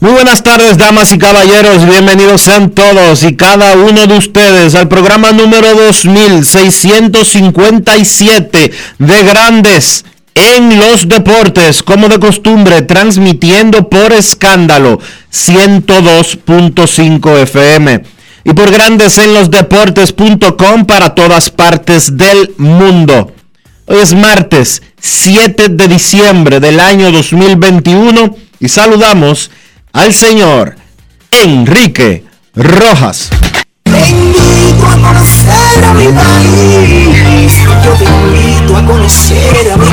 Muy buenas tardes, damas y caballeros. Bienvenidos sean todos y cada uno de ustedes al programa número 2657 de Grandes en los Deportes, como de costumbre, transmitiendo por escándalo 102.5 FM y por Grandes en los Deportes.com para todas partes del mundo. Hoy es martes 7 de diciembre del año 2021 y saludamos al señor Enrique Rojas. Te invito a conocer a mi país, yo te invito a conocer a mi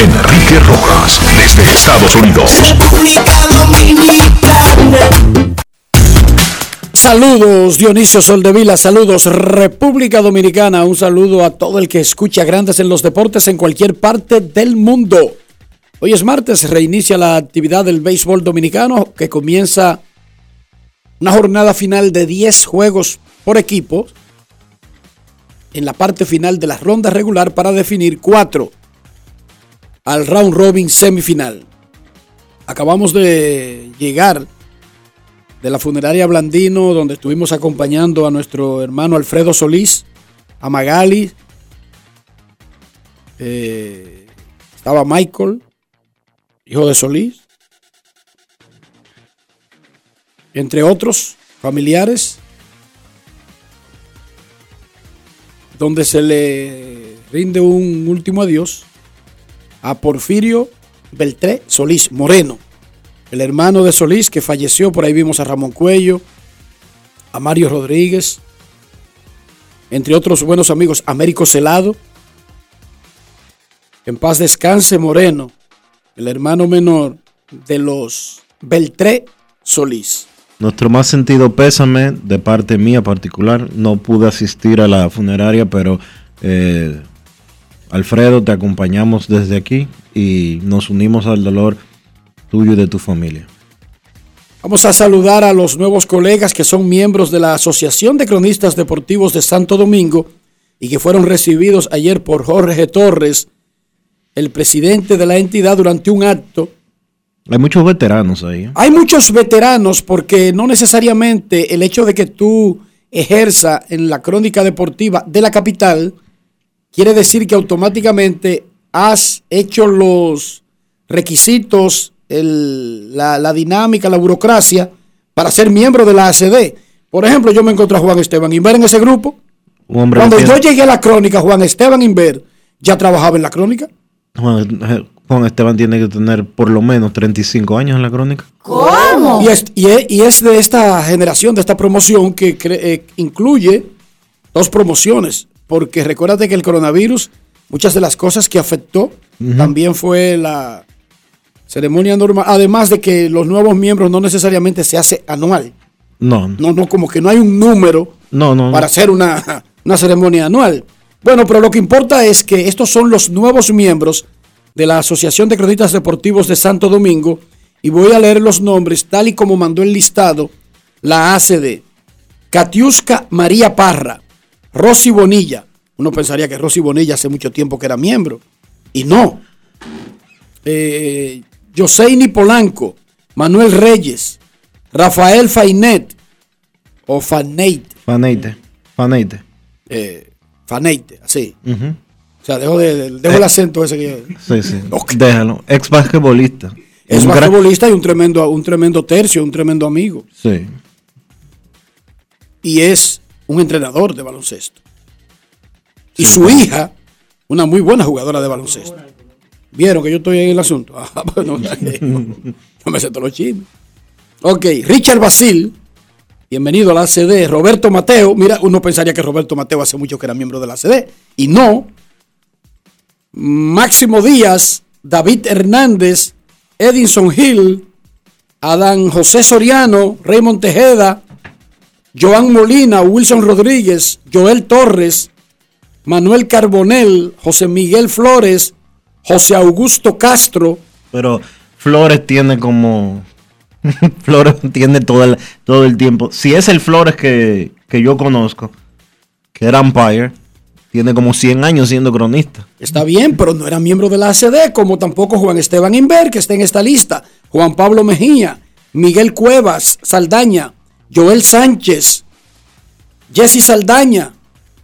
Enrique Rojas, desde Estados Unidos. República Dominicana. Saludos Dionisio Soldevila, saludos República Dominicana, un saludo a todo el que escucha grandes en los deportes en cualquier parte del mundo. Hoy es martes, reinicia la actividad del béisbol dominicano que comienza una jornada final de 10 juegos por equipo en la parte final de la ronda regular para definir cuatro al round robin semifinal. Acabamos de llegar de la funeraria Blandino, donde estuvimos acompañando a nuestro hermano Alfredo Solís, a Magali, eh, estaba Michael, hijo de Solís, entre otros familiares, donde se le rinde un último adiós a Porfirio Beltré Solís Moreno, el hermano de Solís que falleció, por ahí vimos a Ramón Cuello, a Mario Rodríguez, entre otros buenos amigos, Américo Celado, en paz descanse Moreno, el hermano menor de los Beltré Solís. Nuestro más sentido pésame de parte mía particular. No pude asistir a la funeraria, pero eh, Alfredo, te acompañamos desde aquí y nos unimos al dolor tuyo y de tu familia. Vamos a saludar a los nuevos colegas que son miembros de la Asociación de Cronistas Deportivos de Santo Domingo y que fueron recibidos ayer por Jorge Torres el presidente de la entidad durante un acto. Hay muchos veteranos ahí. ¿eh? Hay muchos veteranos porque no necesariamente el hecho de que tú ejerza en la crónica deportiva de la capital quiere decir que automáticamente has hecho los requisitos, la, la, dinámica, la burocracia para ser miembro de la ACD. Por ejemplo, yo me encontré a Juan Esteban Inver en ese grupo. Cuando yo llegué a la crónica, Juan Esteban Inver ya trabajaba en la crónica. Juan, Esteban tiene que tener por lo menos 35 años en la crónica. ¿Cómo? Y es, y es, de esta generación, de esta promoción que eh, incluye dos promociones, porque recuérdate que el coronavirus, muchas de las cosas que afectó, también fue la ceremonia normal, además de que los nuevos miembros no necesariamente se hace anual. No. No, no, como que no hay un número no, no, para hacer una, una ceremonia anual. Bueno, pero lo que importa es que estos son los nuevos miembros de la Asociación de Cronistas Deportivos de Santo Domingo y voy a leer los nombres tal y como mandó el listado la ACD. Katiuska María Parra, Rosy Bonilla. Uno pensaría que Rosy Bonilla hace mucho tiempo que era miembro. Y no. Eh, Joseini Polanco, Manuel Reyes, Rafael Fainet, o Faneit, Faneite. Faneite. eh, Faneite, así. O sea, dejo, de- dejo el acento ese que Sí, sí. Déjalo. Ex basquetbolista. es Un gran- basquetbolista y un tremendo, un tremendo tercio, un tremendo amigo. Sí. Y es un entrenador de baloncesto. Y su hija, una muy buena jugadora de baloncesto. ¿Vieron que yo estoy en el asunto? Ah, bueno, no me sé todos los chismes. Ok, Richard Basil, bienvenido a la ACD. Roberto Mateo, mira, uno pensaría que Roberto Mateo hace mucho que era miembro de la ACD. Y no. Máximo Díaz, David Hernández, Edinson Hill, Adán José Soriano, Raymond Tejeda, Joan Molina, Wilson Rodríguez, Joel Torres, Manuel Carbonel, José Miguel Flores, José Augusto Castro, Pero Flores tiene como. Flores tiene todo el, todo el tiempo. Si es el Flores que, que yo conozco, que era Empire, tiene como 100 años siendo cronista. Está bien, pero no era miembro de la ACD, como tampoco Juan Esteban Inver, que está en esta lista, Juan Pablo Mejía, Miguel Cuevas, Saldaña, Joel Sánchez, Jesse Saldaña,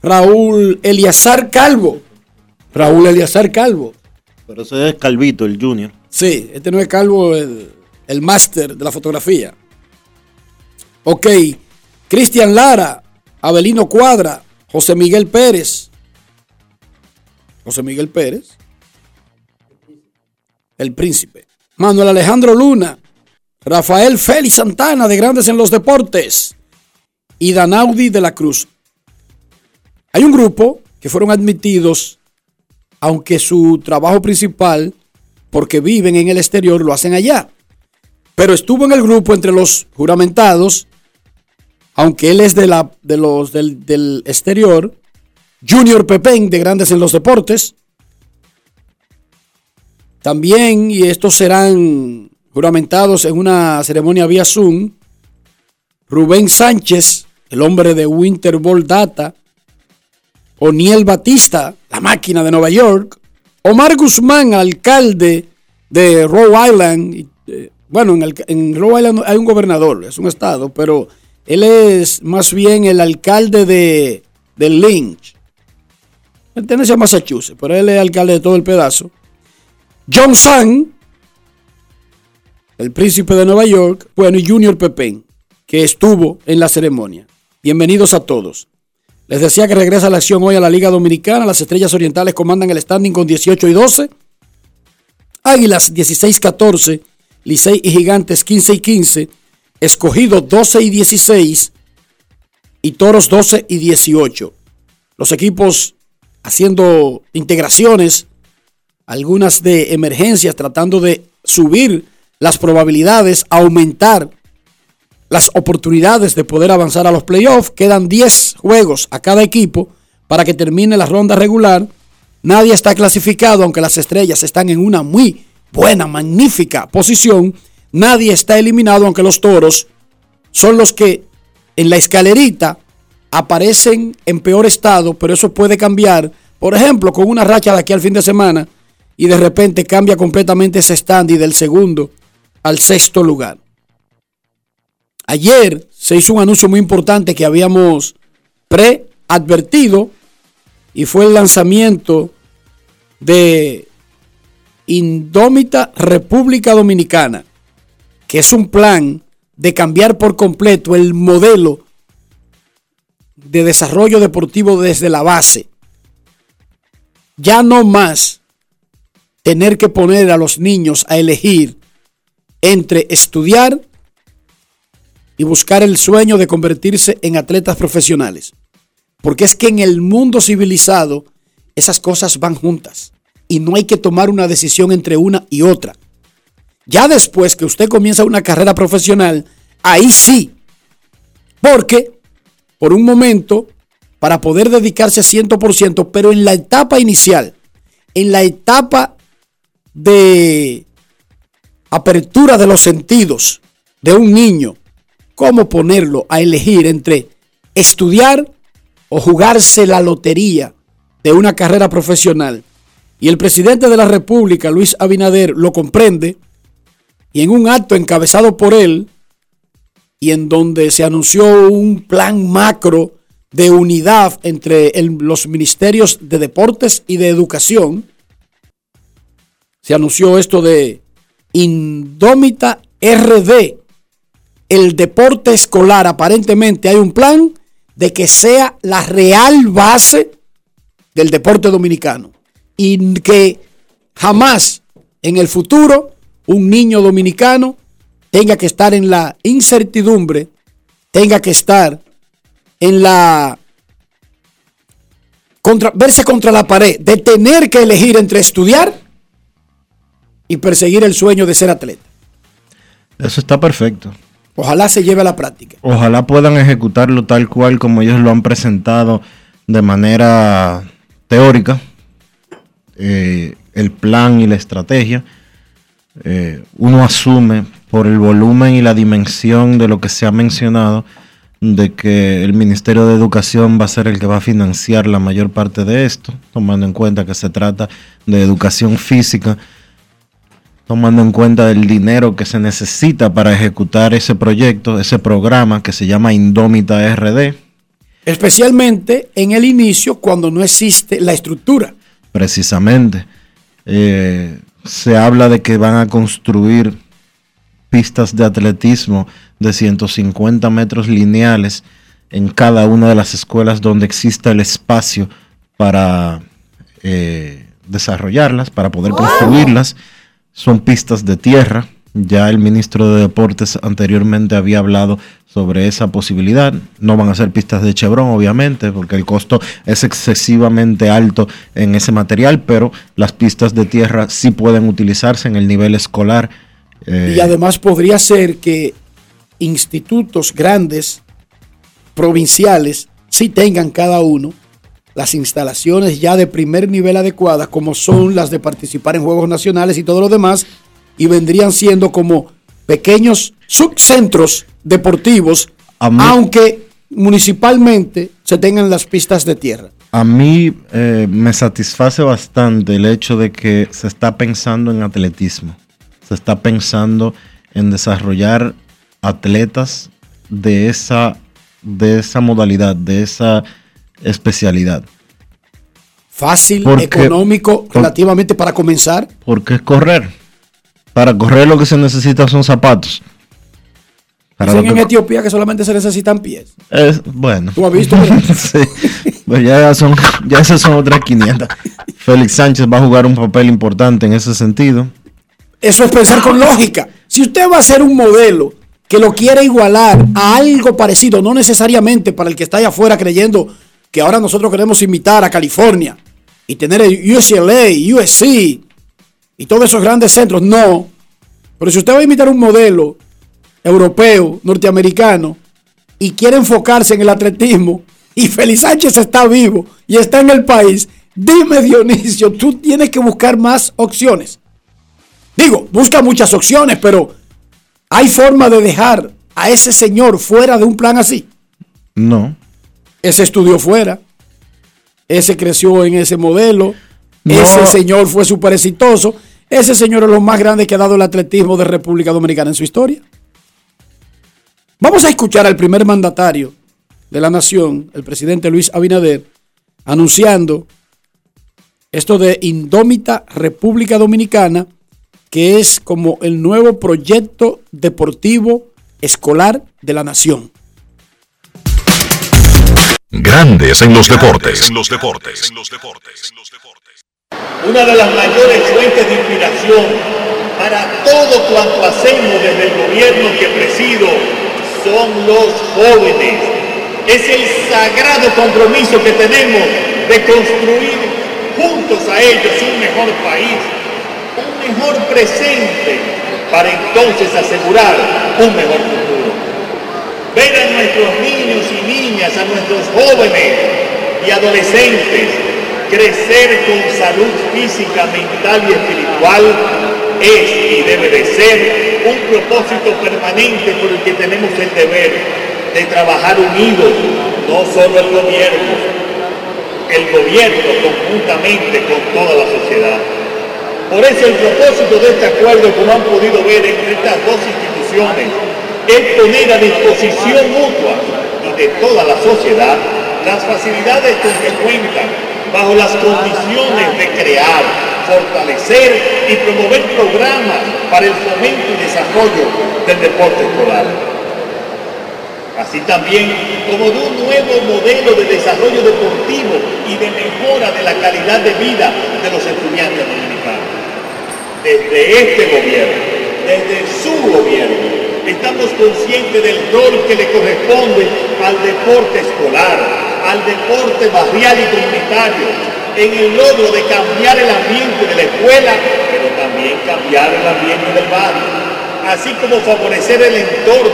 Raúl Eliazar Calvo. Raúl Eliazar Calvo. Pero ese es Calvito, el Junior. Sí, este no es Calvo, el, el máster de la fotografía. Ok, Cristian Lara, Abelino Cuadra, José Miguel Pérez. José Miguel Pérez. El príncipe. Manuel Alejandro Luna. Rafael Félix Santana de Grandes en los Deportes. Y Danaudi de la Cruz. Hay un grupo que fueron admitidos, aunque su trabajo principal, porque viven en el exterior, lo hacen allá. Pero estuvo en el grupo entre los juramentados, aunque él es de, la, de los del, del exterior, Junior Pepén de Grandes en los Deportes. También, y estos serán juramentados en una ceremonia vía Zoom, Rubén Sánchez, el hombre de Winter Ball Data, Oniel Batista, la máquina de Nueva York, Omar Guzmán, alcalde de Rhode Island. Bueno, en, el- Rhode Island hay un gobernador, es un estado, pero él es más bien el alcalde de, de Lynch. Pertenece a Massachusetts, pero él es alcalde de todo el pedazo. John Sang, el príncipe de Nueva York, bueno, y Junior Pepén, que estuvo en la ceremonia. Bienvenidos a todos. Les decía que regresa la acción hoy a la Liga Dominicana. Las Estrellas Orientales comandan el standing con 18 y 12. Águilas 16-14. Licey y Gigantes 15 y 15. Escogido 12 y 16. Y Toros 12 y 18. Los equipos haciendo integraciones, algunas de emergencias, tratando de subir las probabilidades, aumentar las oportunidades de poder avanzar a los playoffs. Quedan 10 juegos a cada equipo para que termine la ronda regular. Nadie está clasificado, aunque las estrellas están en una muy buena, magnífica posición. Nadie está eliminado, aunque los toros son los que en la escalerita aparecen en peor estado, pero eso puede cambiar. Por ejemplo, con una racha de aquí al fin de semana y de repente cambia completamente ese standing del segundo al sexto lugar. Ayer se hizo un anuncio muy importante que habíamos preadvertido y fue el lanzamiento de Indómita República Dominicana, que es un plan de cambiar por completo el modelo de desarrollo deportivo desde la base. Ya no más tener que poner a los niños a elegir entre estudiar y buscar el sueño de convertirse en atletas profesionales. Porque es que en el mundo civilizado esas cosas van juntas y no hay que tomar una decisión entre una y otra. Ya después que usted comienza una carrera profesional, ahí sí. Porque por un momento, para poder dedicarse 100%, pero en la etapa inicial, en la etapa de apertura de los sentidos de un niño, cómo ponerlo a elegir entre estudiar o jugarse la lotería de una carrera profesional. Y el presidente de la República, Luis Abinader, lo comprende y en un acto encabezado por él y en donde se anunció un plan macro de unidad entre los ministerios de deportes y de educación, se anunció esto de Indómita RD, el deporte escolar. Aparentemente hay un plan de que sea la real base del deporte dominicano y que jamás en el futuro un niño dominicano tenga que estar en la incertidumbre, tenga que estar en la contra, verse contra la pared, de tener que elegir entre estudiar y perseguir el sueño de ser atleta. Eso está perfecto. Ojalá se lleve a la práctica. Ojalá puedan ejecutarlo tal cual como ellos lo han presentado de manera teórica, eh, el plan y la estrategia. Eh, uno asume por el volumen y la dimensión de lo que se ha mencionado de que el Ministerio de Educación va a ser el que va a financiar la mayor parte de esto, tomando en cuenta que se trata de educación física, tomando en cuenta el dinero que se necesita para ejecutar ese proyecto, ese programa que se llama Indómita RD, Especialmente en el inicio cuando no existe la estructura. Precisamente. Eh, se habla de que van a construir pistas de atletismo de 150 metros lineales en cada una de las escuelas donde exista el espacio para eh, desarrollarlas, para poder construirlas. Son pistas de tierra. Ya el ministro de Deportes anteriormente había hablado sobre esa posibilidad. No van a ser pistas de Chevron, obviamente, porque el costo es excesivamente alto en ese material, pero las pistas de tierra sí pueden utilizarse en el nivel escolar. eh, Y además podría ser que institutos grandes, provinciales, sí tengan cada uno las instalaciones ya de primer nivel adecuadas, como son las de participar en Juegos Nacionales y todo lo demás, y vendrían siendo como pequeños subcentros deportivos, mí- aunque municipalmente se tengan las pistas de tierra. A mí eh, me satisface bastante el hecho de que se está pensando en atletismo. Se está pensando en desarrollar atletas de esa, de esa modalidad, de esa especialidad. Fácil, Porque- económico, por- relativamente para comenzar. Porque es correr. Para correr lo que se necesita son zapatos. Para Dicen en Etiopía que solamente se necesitan pies. es, bueno. ¿Tú has visto? Sí. Pues ya, son, ya esas son otras 500. Félix Sánchez va a jugar un papel importante en ese sentido. Eso es pensar con lógica. Si usted va a hacer un modelo que lo quiere igualar a algo parecido, no necesariamente para el que está allá afuera creyendo que ahora nosotros queremos imitar a California y tener el UCLA, USC y todos esos grandes centros, no. Pero si usted va a imitar un modelo europeo, norteamericano, y quiere enfocarse en el atletismo, y Félix Sánchez está vivo y está en el país, dime Dionisio, tú tienes que buscar más opciones. Digo, busca muchas opciones, pero hay forma de dejar a ese señor fuera de un plan así. No. Ese estudió fuera, ese creció en ese modelo, No. ese señor fue súper exitoso, ese señor es lo más grande que ha dado el atletismo de República Dominicana en su historia. Vamos a escuchar al primer mandatario de la nación, el presidente Luis Abinader, anunciando esto de Indómita República Dominicana, que es como el nuevo proyecto deportivo escolar de la nación. Grandes en los deportes. Una de las mayores fuentes de inspiración para todo cuanto hacemos desde el gobierno que presido son los jóvenes. Es el sagrado compromiso que tenemos de construir juntos a ellos un mejor país, un mejor presente, para entonces asegurar un mejor futuro. Ver a nuestros niños y niñas, a nuestros jóvenes y adolescentes crecer con salud física, mental y espiritual es y debe de ser un propósito permanente por el que tenemos el deber de trabajar unidos, no solo el gobierno, el gobierno conjuntamente con toda la sociedad. Por eso el propósito de este acuerdo, como han podido ver entre estas dos instituciones, es poner a disposición mutua y de toda la sociedad las facilidades con que cuentan bajo las condiciones de crear, fortalecer y promover programas para el fomento y desarrollo del deporte escolar. Así también como de un nuevo modelo de desarrollo deportivo y de mejora de la calidad de vida de los estudiantes dominicanos. Desde este gobierno, desde su gobierno, estamos conscientes del rol que le corresponde al deporte escolar, al deporte barrial y comunitario, en el logro de cambiar el ambiente de la escuela, pero también cambiar el ambiente del barrio, así como favorecer el entorno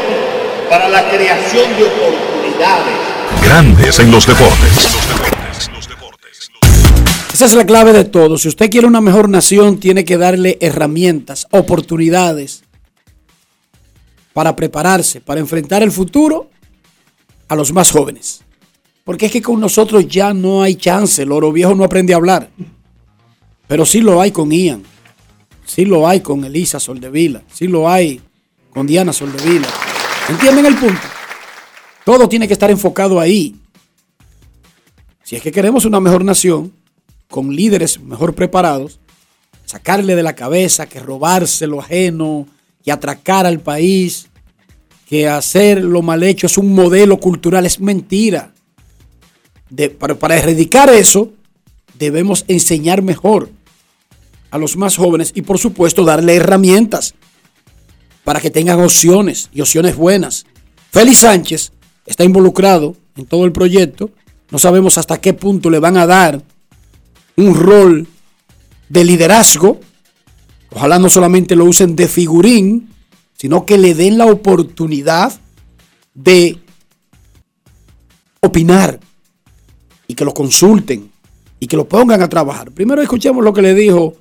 para la creación de oportunidades. Grandes en los deportes. Esa es la clave de todo. Si usted quiere una mejor nación, tiene que darle herramientas, oportunidades para prepararse, para enfrentar el futuro a los más jóvenes. Porque es que con nosotros ya no hay chance. El oro viejo no aprende a hablar. Pero sí lo hay con Ian. Sí lo hay con Elisa Soldevila. Sí lo hay con Diana Soldevila. ¿Entienden el punto? Todo tiene que estar enfocado ahí. Si es que queremos una mejor nación, con líderes mejor preparados, sacarle de la cabeza que robarse lo ajeno, y atracar al país, que hacer lo mal hecho es un modelo cultural, es mentira. Para, para erradicar eso, debemos enseñar mejor a los más jóvenes y por supuesto darle herramientas para que tengan opciones y opciones buenas. Félix Sánchez está involucrado en todo el proyecto. No sabemos hasta qué punto le van a dar un rol de liderazgo Ojalá no solamente lo usen de figurín, sino que le den la oportunidad de opinar y que lo consulten y que lo pongan a trabajar. Primero escuchemos lo que le dijo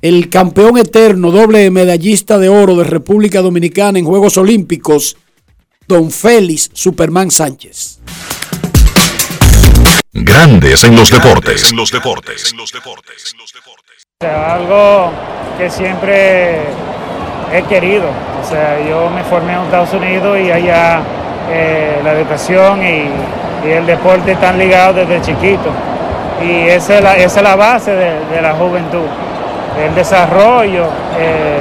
el campeón eterno, doble medallista de oro de República Dominicana en Juegos Olímpicos, don Félix Superman Sánchez. Grandes en los deportes. En los deportes. En los deportes. algo que siempre he querido. O sea, yo me formé en Estados Unidos y allá eh, la educación y, el deporte están ligados desde chiquito. Y esa es la, base de, la juventud, el desarrollo eh,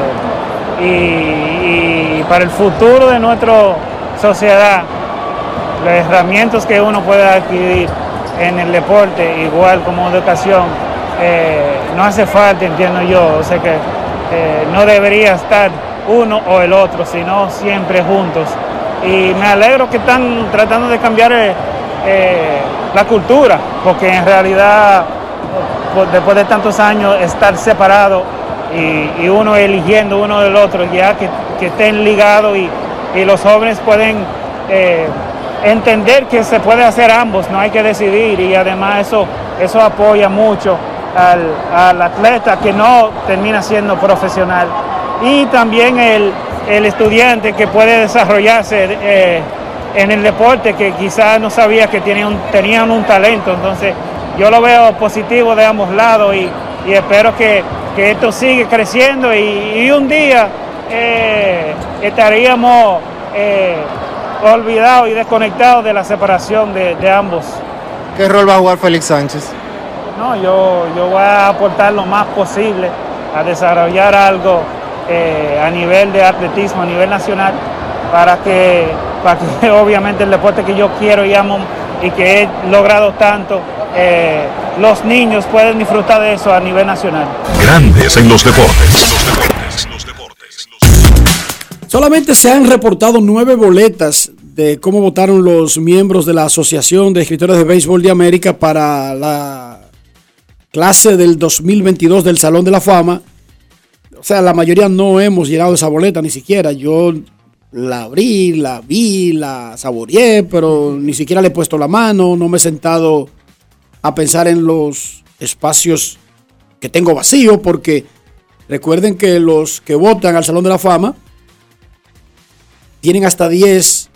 y, para el futuro de nuestra sociedad, las herramientas que uno puede adquirir en el deporte, igual como educación, eh, no hace falta, entiendo yo, o sea que eh, no debería estar uno o el otro, sino siempre juntos. Y me alegro que están tratando de cambiar eh, la cultura, porque en realidad después de tantos años estar separado y, uno eligiendo uno del otro, ya que, estén ligados y, los jóvenes pueden entender que se puede hacer ambos, no hay que decidir y además eso, eso apoya mucho al, atleta que no termina siendo profesional. Y también el, estudiante que puede desarrollarse eh, en el deporte que quizás no sabía que tenían, tenían un talento. Entonces yo lo veo positivo de ambos lados y, espero que, esto siga creciendo y, un día eh, estaríamos eh, olvidados y desconectados de la separación de, de ambos. ¿Qué rol va a jugar Félix Sánchez? No, yo, yo voy a aportar lo más posible a desarrollar algo eh, a nivel de atletismo, a nivel nacional, para que, para que obviamente el deporte que yo quiero y amo y que he logrado tanto, eh, los niños pueden disfrutar de eso a nivel nacional. Grandes en los deportes. Solamente se han reportado nueve boletas de cómo votaron los miembros de la Asociación de Escritores de Béisbol de América para la clase del 2022 del Salón de la Fama. O sea, la mayoría no hemos llegado a esa boleta ni siquiera. Yo la abrí, la vi, la saboreé, pero ni siquiera le he puesto la mano, no me he sentado a pensar en los espacios que tengo vacío, porque recuerden que los que votan al Salón de la Fama tienen hasta 10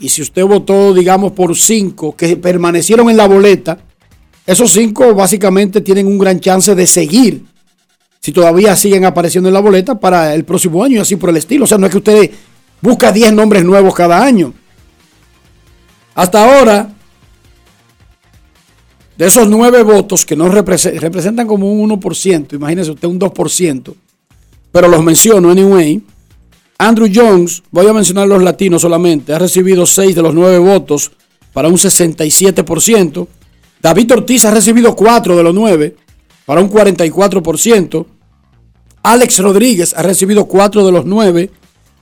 y si usted votó, digamos, por cinco que permanecieron en la boleta, esos cinco básicamente tienen un gran chance de seguir, si todavía siguen apareciendo en la boleta para el próximo año y así por el estilo. O sea, no es que usted busca 10 nombres nuevos cada año. Hasta ahora, de esos nueve votos que no represe- representan como un 1%, imagínese usted un 2%, pero los menciono anyway. Andrew Jones, voy a mencionar los latinos solamente, ha recibido 6 de los 9 votos para un 67%. David Ortiz ha recibido 4 de los 9 para un 44%. Alex Rodríguez ha recibido 4 de los 9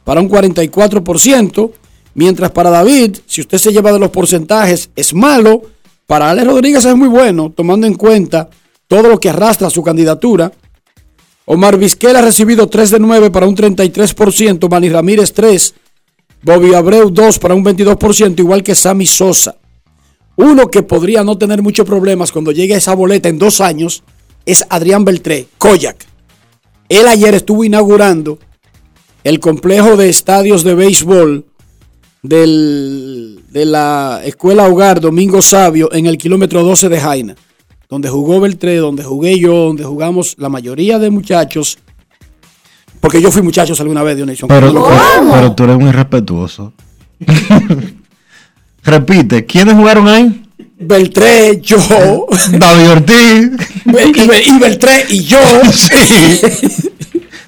para un 44%. Mientras para David, si usted se lleva de los porcentajes, es malo. Para Alex Rodríguez es muy bueno, tomando en cuenta todo lo que arrastra su candidatura. Omar Vizquel ha recibido 3 de 9 para un 33%, Manny Ramírez 3, Bobby Abreu 2 para un 22%, igual que Sammy Sosa. Uno que podría no tener muchos problemas cuando llegue a esa boleta en dos años es Adrián Beltré, Koyak. Él ayer estuvo inaugurando el complejo de estadios de béisbol del- de la Escuela Hogar Domingo Sabio en el kilómetro 12 de Jaina, donde jugó Beltré, donde jugué yo, donde jugamos la mayoría de muchachos, porque yo fui muchachos alguna vez, Dionisio. Pero, no pero tú eres muy respetuoso. Repite, ¿quiénes jugaron ahí? Beltré, yo, David Ortiz. y, Bel- y Beltré y yo. Sí.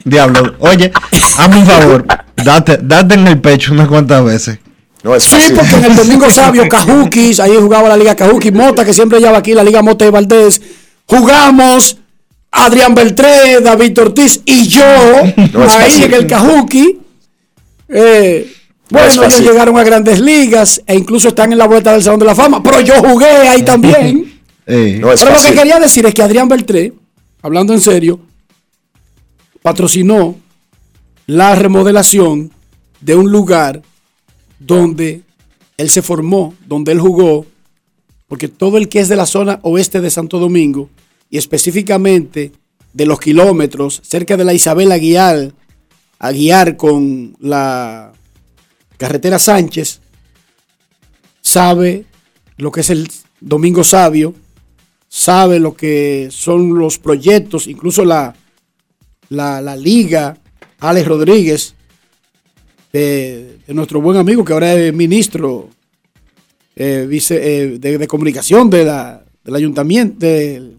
Diablo, oye, hazme un favor, date, date en el pecho unas cuantas veces. No es Sí, porque en el Domingo Sabio, Cajukis, ahí jugaba la Liga Cajuki, Mota, que siempre lleva aquí la Liga Mota y Valdés. Jugamos Adrián Beltré, David Ortiz y yo, No ahí fácil. en el Cajuki. Eh, No bueno, ellos llegaron a grandes ligas e incluso están en la vuelta del Salón de la Fama, pero yo jugué ahí también. Eh, No es Pero lo que quería decir es que Adrián Beltré, hablando en serio, patrocinó la remodelación de un lugar donde él se formó, donde él jugó, porque todo el que es de la zona oeste de Santo Domingo, y específicamente de los kilómetros cerca de la Isabel Aguiar, Aguiar con la carretera Sánchez, sabe lo que es el Domingo Sabio, sabe lo que son los proyectos, incluso la, la, la liga, Alex Rodríguez, de, nuestro buen amigo que ahora es ministro eh, vice, eh, de, de comunicación de la, del ayuntamiento, del,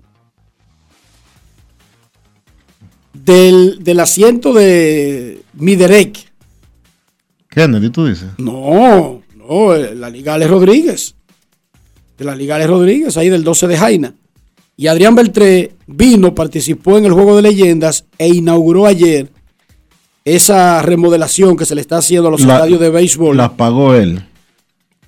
del, del asiento de Miderec. Kennedy, tú dices. No, no, eh, la Liga Alex Rodríguez. De la Liga Alex Rodríguez, ahí del 12 de Jaina. Y Adrián Beltré vino, participó en el Juego de Leyendas e inauguró ayer esa remodelación que se le está haciendo a los La- estadios de béisbol. La pagó él.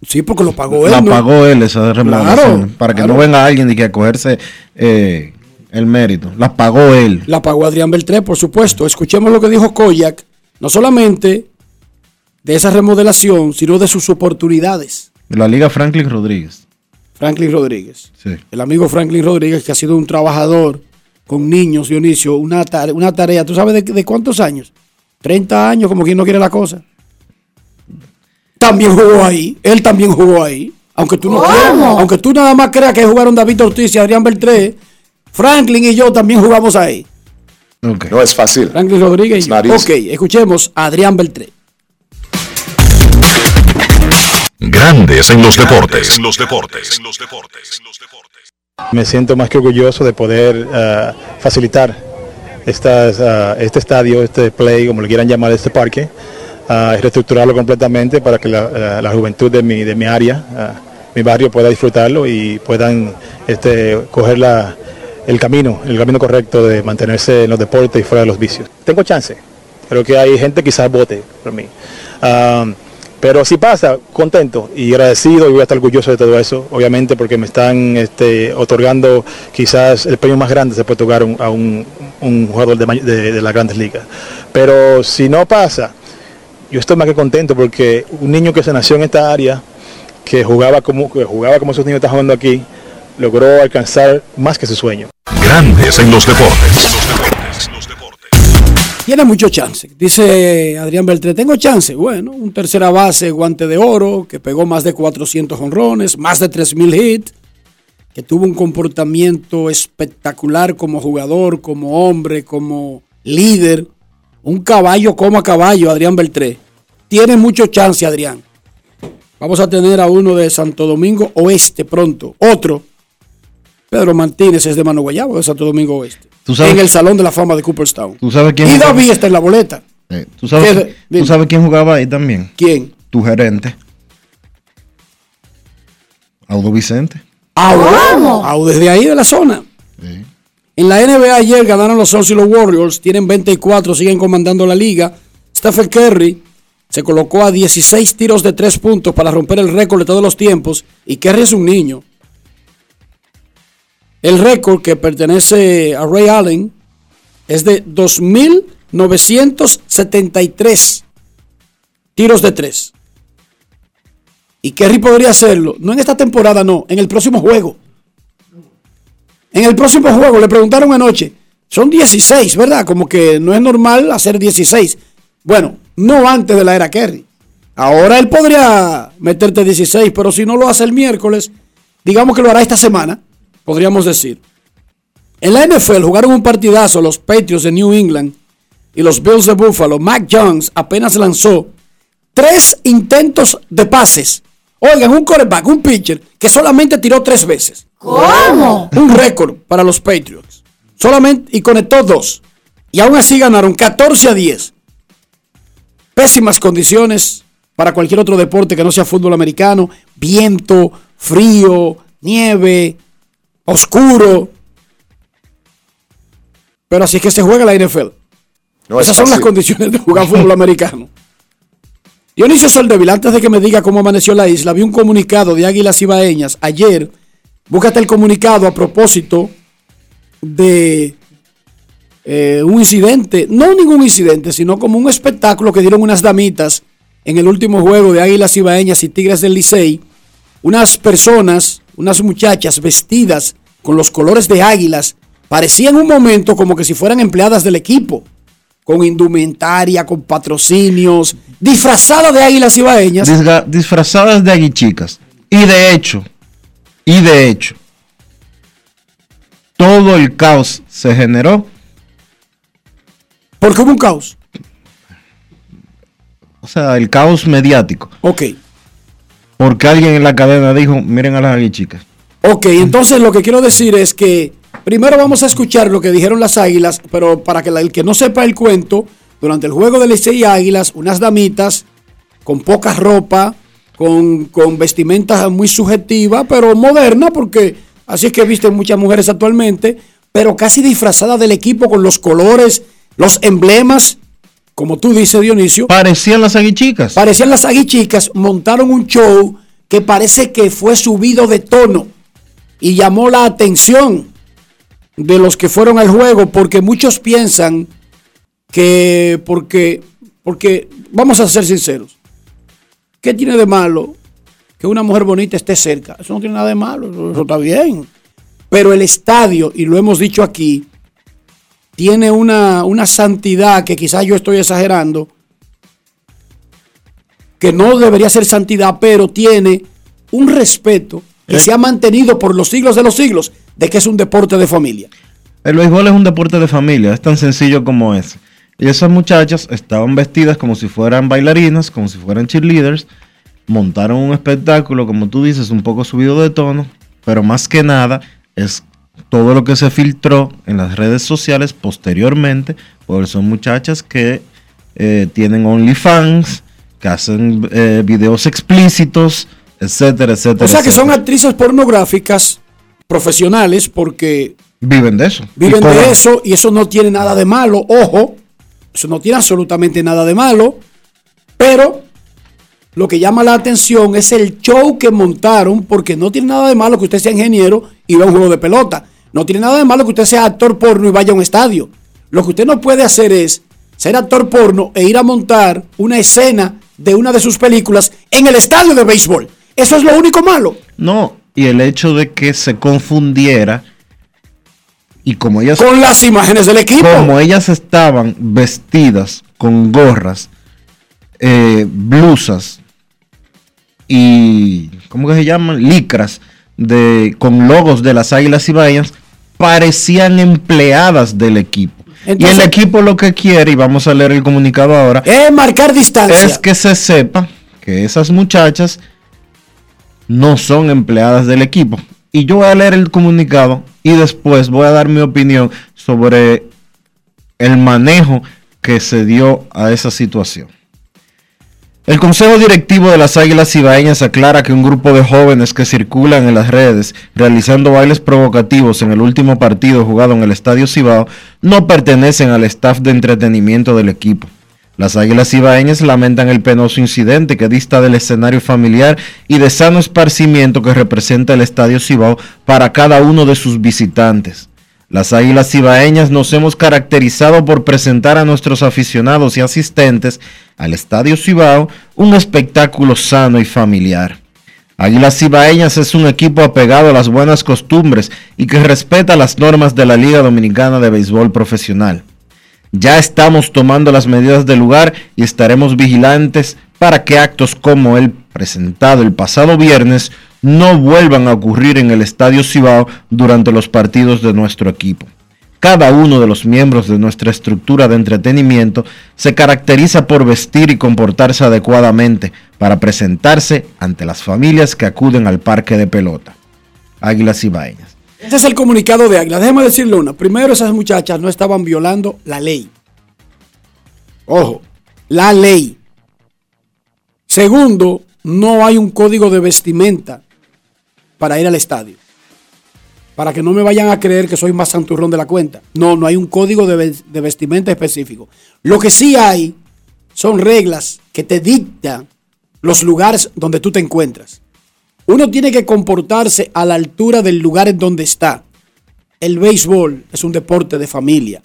sí, porque lo pagó él. La ¿no? pagó él esa remodelación. Claro, para que claro. no venga alguien y que a cogerse eh, el mérito. La pagó él. La pagó Adrián Beltré, por supuesto. Escuchemos lo que dijo Koyak, no solamente de esa remodelación, sino de sus oportunidades. De la Liga Franklin Rodríguez. Franklin Rodríguez. Sí. el amigo Franklin Rodríguez, que ha sido un trabajador con niños, Dionisio, una tarea, una tarea ¿tú sabes de, de cuántos años? 30 años, como quien no quiere la cosa. También jugó ahí, él también jugó ahí. Aunque tú no aunque tú nada más creas que jugaron David Ortiz y Adrián Beltré, Franklin y yo también jugamos ahí. No es fácil. Franklin Rodríguez y yo. Ok, escuchemos a Adrián Beltré. Grandes en los deportes. En los deportes. Me siento más que orgulloso de poder ah, facilitar estas, ah, este estadio, este play, como le quieran llamar, este parque, y reestructurarlo completamente para que la, la- la juventud de mi, de mi área, mi barrio, pueda disfrutarlo y puedan este, coger la- el camino, el camino correcto de mantenerse en los deportes y fuera de los vicios. Tengo chance, pero que hay gente quizás vote por mí. Pero si pasa, contento y agradecido y voy a estar orgulloso de todo eso, obviamente porque me están este, otorgando quizás el premio más grande se puede otorgar a un, jugador de, de- de las grandes ligas. Pero si no pasa, yo estoy más que contento porque un niño que se nació en esta área, que jugaba como, que jugaba como esos niños están jugando aquí, logró alcanzar más que su sueño. Grandes en los deportes. Tiene mucho chance. Dice Adrián Beltré, tengo chance. Bueno, un tercera base, guante de oro, que pegó más de 400 honrones, más de 3.000 hits, que tuvo un comportamiento espectacular como jugador, como hombre, como líder. Un caballo como a caballo, Adrián Beltré. Tiene mucho chance, Adrián. Vamos a tener a uno de Santo Domingo Oeste pronto. Otro. Pedro Martínez es de Mano Guayabo, de Santo Domingo Oeste. ¿Tú sabes- En el Salón de la Fama de Cooperstown. ¿Tú sabes quién Y jugaba? David está en la boleta. Eh, ¿tú, sabes. ¿Tú sabes quién jugaba ahí también? ¿Quién? Tu gerente. Audo Vicente. Ah, ah, desde ahí de la zona. En la NBA ayer ganaron los Suns y los Warriors, tienen 24, siguen comandando la liga. Stephen Curry se colocó a 16 tiros de 3 puntos para romper el récord de todos los tiempos y Curry es un niño. El récord que pertenece a Ray Allen es de 2.973 tiros de 3. Y Kerry podría hacerlo, no en esta temporada, no, en el próximo juego. En el próximo juego le preguntaron anoche, son 16, ¿verdad? Como que no es normal hacer 16. Bueno, no antes de la era Kerry. Ahora él podría meterte 16, pero si no lo hace el miércoles, digamos que lo hará esta semana, podríamos decir. En la NFL jugaron un partidazo los Patriots de New England y los Bills de Buffalo. Mac Jones apenas lanzó tres intentos de pases. Oigan, un quarterback, un pitcher, que solamente tiró tres veces. ¿Cómo? Un récord para los Patriots. Solamente, y conectó dos. Y aún así ganaron 14 a 10. Pésimas condiciones para cualquier otro deporte que no sea fútbol americano. Viento, frío, nieve, oscuro. Pero así es que se juega la NFL. No es Esas son las condiciones de jugar fútbol americano. Dionisio Soldevil, antes de que me diga cómo amaneció la isla, vi un comunicado de Águilas Ibaeñas ayer. Búscate el comunicado a propósito de eh, un incidente, no ningún incidente, sino como un espectáculo que dieron unas damitas en el último juego de Águilas Ibaeñas y Tigres del Licey. Unas personas, unas muchachas vestidas con los colores de águilas, parecían un momento como que si fueran empleadas del equipo con indumentaria, con patrocinios, disfrazadas de águilas ibaeñas. Disga- disfrazadas de aguichicas. Y de hecho, y de hecho, todo el caos se generó. ¿Por qué hubo un caos? O sea, el caos mediático. Ok. Porque alguien en la cadena dijo, miren a las aguichicas. Ok, entonces lo que quiero decir es que primero vamos a escuchar lo que dijeron las águilas, pero para que el que no sepa el cuento, durante el juego de Licey y Águilas, unas damitas con poca ropa, con, con vestimenta muy subjetiva, pero moderna, porque así es que visten muchas mujeres actualmente, pero casi disfrazadas del equipo con los colores, los emblemas, como tú dices, Dionisio. Parecían las aguichicas. Parecían las aguichicas, montaron un show que parece que fue subido de tono y llamó la atención de los que fueron al juego porque muchos piensan que porque porque vamos a ser sinceros ¿qué tiene de malo que una mujer bonita esté cerca? eso no tiene nada de malo eso, eso está bien pero el estadio y lo hemos dicho aquí tiene una, una santidad que quizás yo estoy exagerando que no debería ser santidad, pero tiene un respeto que Eh. se ha mantenido por los siglos de los siglos de que es un deporte de familia. El béisbol es un deporte de familia, es tan sencillo como es. Y esas muchachas estaban vestidas como si fueran bailarinas, como si fueran cheerleaders, montaron un espectáculo, como tú dices, un poco subido de tono, pero más que nada es todo lo que se filtró en las redes sociales posteriormente, porque son muchachas que eh, tienen OnlyFans, que hacen eh, videos explícitos, etcétera, etcétera. O sea que son actrices pornográficas profesionales porque Viven de eso. viven cobran. de eso y eso no tiene nada de malo. Ojo, eso no tiene absolutamente nada de malo. Pero lo que llama la atención es el show que montaron porque no tiene nada de malo que usted sea ingeniero y vea un juego de pelota. No tiene nada de malo que usted sea actor porno y vaya a un estadio. Lo que usted no puede hacer es ser actor porno e ir a montar una escena de una de sus películas en el estadio de béisbol. Eso es lo único malo. No, y el hecho de que se confundiera Y como ellas Con las imágenes del equipo. como ellas estaban vestidas con gorras, eh, blusas y ¿cómo que se llaman? licras de con logos de las Águilas Ibaeñas parecían empleadas del equipo. y el equipo lo que quiere, y vamos a leer el comunicado ahora, Es marcar distancia. es que se sepa que esas muchachas no son empleadas del equipo. Y yo voy a leer el comunicado y después voy a dar mi opinión sobre el manejo que se dio a esa situación. El Consejo Directivo de las Águilas Ibaeñas aclara que un grupo de jóvenes que circulan en las redes realizando bailes provocativos en el último partido jugado en el Estadio Cibao no pertenecen al staff de entretenimiento del equipo. Las Águilas Ibaeñas lamentan el penoso incidente que dista del escenario familiar y de sano esparcimiento que representa el Estadio Cibao para cada uno de sus visitantes. Las Águilas Cibaeñas nos hemos caracterizado por presentar a nuestros aficionados y asistentes al Estadio Cibao un espectáculo sano y familiar. Águilas Cibaeñas es un equipo apegado a las buenas costumbres y que respeta las normas de la Liga Dominicana de Béisbol Profesional. Ya estamos tomando las medidas del lugar y estaremos vigilantes para que actos como el presentado el pasado viernes no vuelvan a ocurrir en el Estadio Cibao durante los partidos de nuestro equipo. Cada uno de los miembros de nuestra estructura de entretenimiento se caracteriza por vestir y comportarse adecuadamente para presentarse ante las familias que acuden al parque de pelota. Águilas Cibaeñas. Ese es el comunicado de Águila. Déjame decirle una. Primero, esas muchachas no estaban violando la ley. Ojo, la ley. Segundo, no hay un código de vestimenta para ir al estadio. Para que no me vayan a creer que soy más santurrón de la cuenta. No, no hay un código de, ves- de vestimenta específico. Lo que sí hay son reglas que te dictan los lugares donde tú te encuentras. Uno tiene que comportarse a la altura del lugar en donde está. El béisbol es un deporte de familia.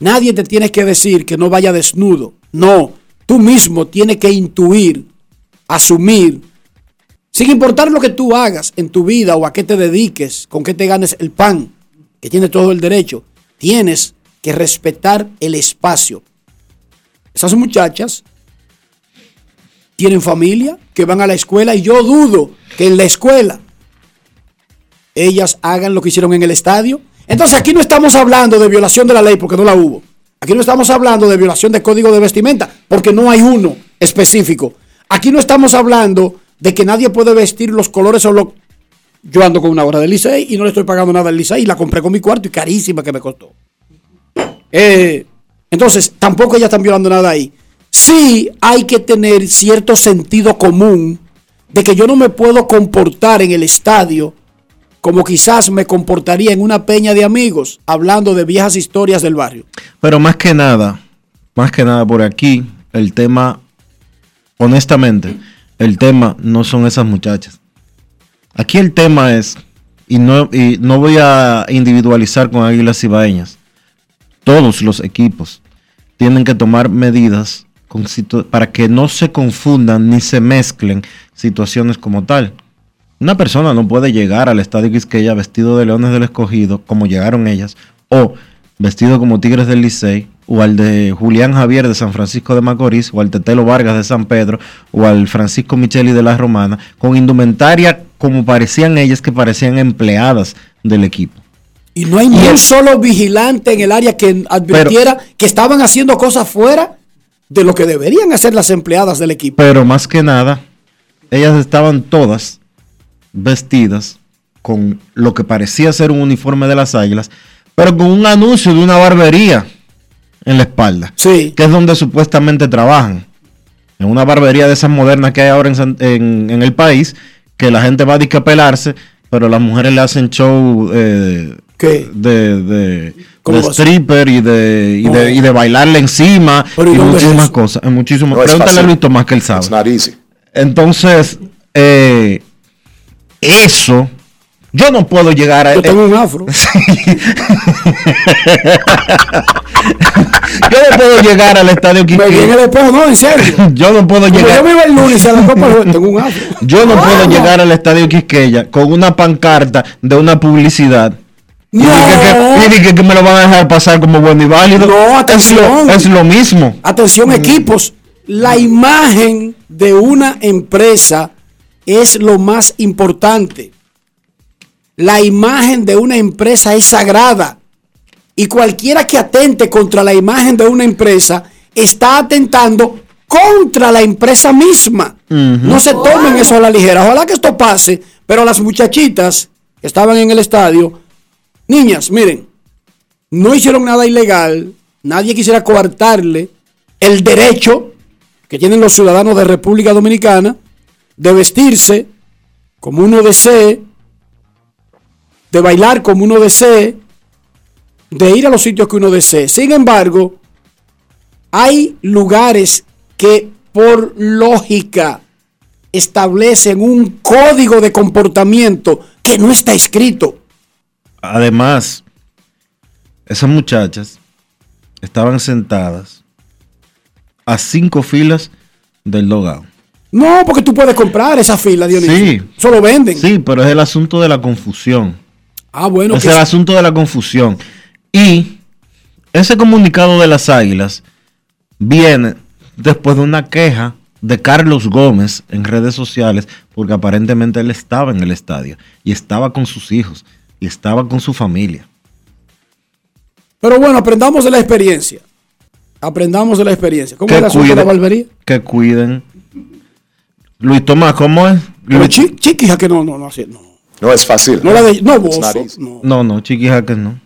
Nadie te tiene que decir que no vaya desnudo. No, tú mismo tienes que intuir, asumir, sin importar lo que tú hagas en tu vida o a qué te dediques, con qué te ganes el pan, que tienes todo el derecho, tienes que respetar el espacio. Esas muchachas tienen familia, que van a la escuela y yo dudo que en la escuela ellas hagan lo que hicieron en el estadio. Entonces aquí no estamos hablando de violación de la ley porque no la hubo. Aquí no estamos hablando de violación de código de vestimenta porque no hay uno específico. Aquí no estamos hablando de que nadie puede vestir los colores o lo... Yo ando con una hora del Licey y no le estoy pagando nada al Licey y la compré con mi cuarto y carísima que me costó. Eh, entonces, tampoco ellas están violando nada ahí. Sí hay que tener cierto sentido común de que yo no me puedo comportar en el estadio como quizás me comportaría en una peña de amigos hablando de viejas historias del barrio. Pero más que nada, más que nada por aquí, el tema, honestamente, el tema no son esas muchachas. Aquí el tema es, y no, y no voy a individualizar con Águilas Ibaeñas, todos los equipos tienen que tomar medidas para que no se confundan ni se mezclen situaciones como tal. Una persona no puede llegar al estadio Quisqueya vestido de Leones del Escogido, como llegaron ellas, o vestido como Tigres del Licey, o al de Julián Javier de San Francisco de Macorís, o al Tetelo Vargas de San Pedro, o al Francisco Micheli de la Romana, con indumentaria como parecían ellas, que parecían empleadas del equipo. Y no hay ni un solo vigilante en el área que advirtiera que estaban haciendo cosas fuera de lo que deberían hacer las empleadas del equipo. Pero más que nada, ellas estaban todas vestidas con lo que parecía ser un uniforme de las águilas, pero con un anuncio de una barbería en la espalda, sí. que es donde supuestamente trabajan. En una barbería de esas modernas que hay ahora en, San- en- en el país, que la gente va a disque a pelarse, pero las mujeres le hacen show eh, ¿Qué? de, stripper y de, y, de, y de bailarle encima Pero ¿y y dónde es muchísimas cosas. Muchísimas, No pregúntale a. Luis Tomás que él sabe. It's not easy. Entonces, eh, eso, yo no puedo llegar a... Yo tengo un afro. yo no puedo llegar al estadio Me viene Quisqueya. el espejo, no, en serio. Yo no puedo Como llegar... yo me iba el lunes a la Copa tengo un afro. Yo no puedo ¿Cómo? llegar al estadio Quisqueya con una pancarta de una publicidad Y dije que, y que me lo van a dejar pasar como bueno y válido. No, atención. Es lo, es lo mismo. Atención equipos, la imagen de una empresa es lo más importante. La imagen de una empresa es sagrada. Y cualquiera que atente contra la imagen de una empresa está atentando contra la empresa misma. No se tomen eso a la ligera. Ojalá que esto pase, pero las muchachitas que estaban en el estadio, niñas, miren, no hicieron nada ilegal. Nadie quisiera coartarle el derecho que tienen los ciudadanos de República Dominicana de vestirse como uno desee, de bailar como uno desee, de ir a los sitios que uno desee. Sin embargo, hay lugares que por lógica establecen un código de comportamiento que no está escrito. Además, esas muchachas estaban sentadas a cinco filas del dogado. No, porque tú puedes comprar esa fila, Dionisio. Sí. Eso lo venden. Sí, pero es el asunto de la confusión. Ah, bueno. es que- el asunto de la confusión. Y ese comunicado de las águilas viene después de una queja de Carlos Gómez en redes sociales, porque aparentemente él estaba en el estadio y estaba con sus hijos y estaba con su familia. Pero bueno, aprendamos de la experiencia. Aprendamos de la experiencia. ¿Cómo es Que asunto de la cuiden, barbería? que cuiden. Luis Tomás, ¿cómo es? Luis- chi- chiquija que no, no, no, no. No es fácil. No la de, no, vos, no. No, no, Chiquija que no.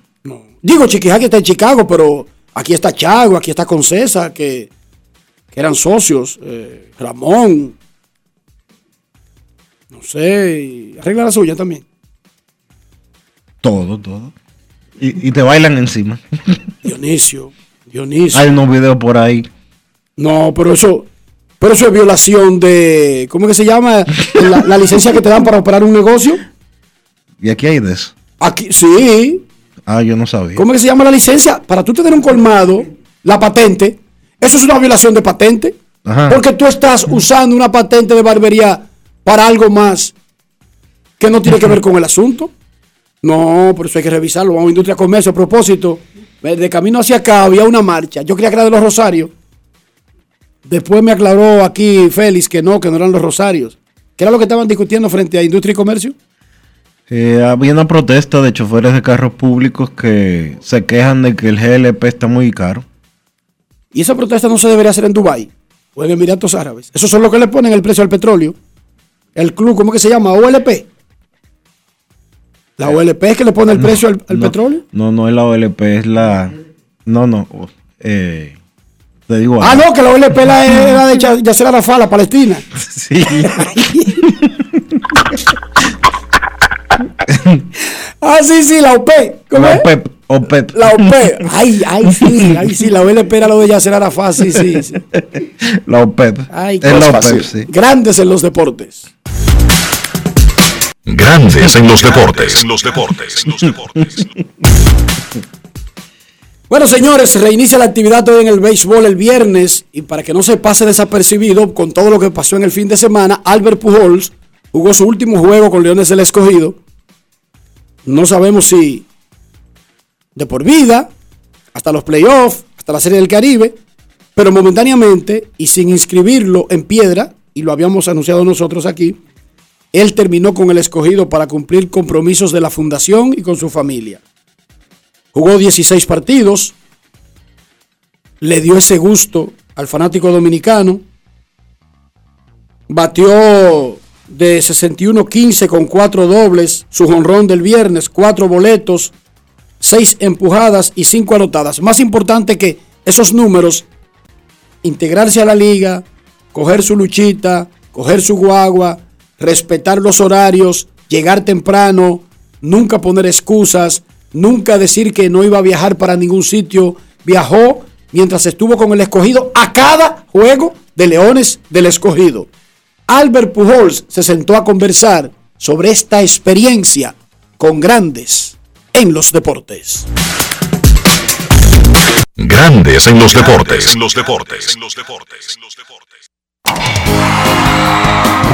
Digo, Chiquijá que está en Chicago, pero aquí está Chago, aquí está Concesa, que, que eran socios. eh, Ramón. No sé. arregla la suya también. Todo, todo. Y, y te bailan encima. Dionisio. Dionisio. Hay unos videos por ahí. No, pero eso, pero eso es violación de, ¿cómo que se llama? La, la licencia que te dan para operar un negocio. Y aquí hay de eso. Aquí, sí. Ah, yo no sabía. ¿Cómo que se llama la licencia? Para tú tener un colmado, la patente, eso es una violación de patente. Ajá. Porque tú estás usando una patente de barbería para algo más que no tiene que ver con el asunto. No, por eso hay que revisarlo. Vamos a Industria Comercio. A propósito, de camino hacia acá había una marcha. Yo creía que era de los Rosarios. Después me aclaró aquí Félix que no, que no eran los Rosarios. ¿Qué era lo que estaban discutiendo frente a Industria y Comercio? Eh, había una protesta de choferes de carros públicos que se quejan de que el GLP está muy caro. Y esa protesta no se debería hacer en Dubái o en Emiratos Árabes. Esos son los que le ponen el precio al petróleo. El club, ¿cómo que se llama? OLP. La OLP es que le pone el precio al, al no, petróleo. No, no es la OLP, es la. No, no. eh, te digo. Ah, algo. no, que la OLP la era de Ya- Yasser Arafat, la Palestina. Sí. ah, sí, sí, la OP. ¿Cómo La es? OPEP, OPEP. La OP. Ay, ay, sí, ay, sí, la OLP era lo de Yasser Arafat, sí, sí. sí. La OPEP. Ay, es la qué- OPEP, sí. Grandes en los deportes. Grandes en los deportes. En los deportes. En los deportes. Bueno, señores, reinicia la actividad hoy en el béisbol el viernes y para que no se pase desapercibido con todo lo que pasó en el fin de semana, Albert Pujols jugó su último juego con Leones del Escogido. No sabemos si de por vida, hasta los playoffs, hasta la Serie del Caribe, pero momentáneamente y sin inscribirlo en piedra, y lo habíamos anunciado nosotros aquí, él terminó con el Escogido para cumplir compromisos de la fundación y con su familia. Jugó 16 partidos. Le dio ese gusto al fanático dominicano. Batió de 61-15 con cuatro dobles. Su jonrón del viernes, cuatro boletos, seis empujadas y cinco anotadas. Más importante que esos números, integrarse a la liga, coger su luchita, coger su guagua, respetar los horarios, llegar temprano, nunca poner excusas, nunca decir que no iba a viajar para ningún sitio. Viajó mientras estuvo con el escogido a cada juego de Leones del escogido. Albert Pujols se sentó a conversar sobre esta experiencia con grandes en los deportes. Grandes en los deportes. En los deportes. En los deportes.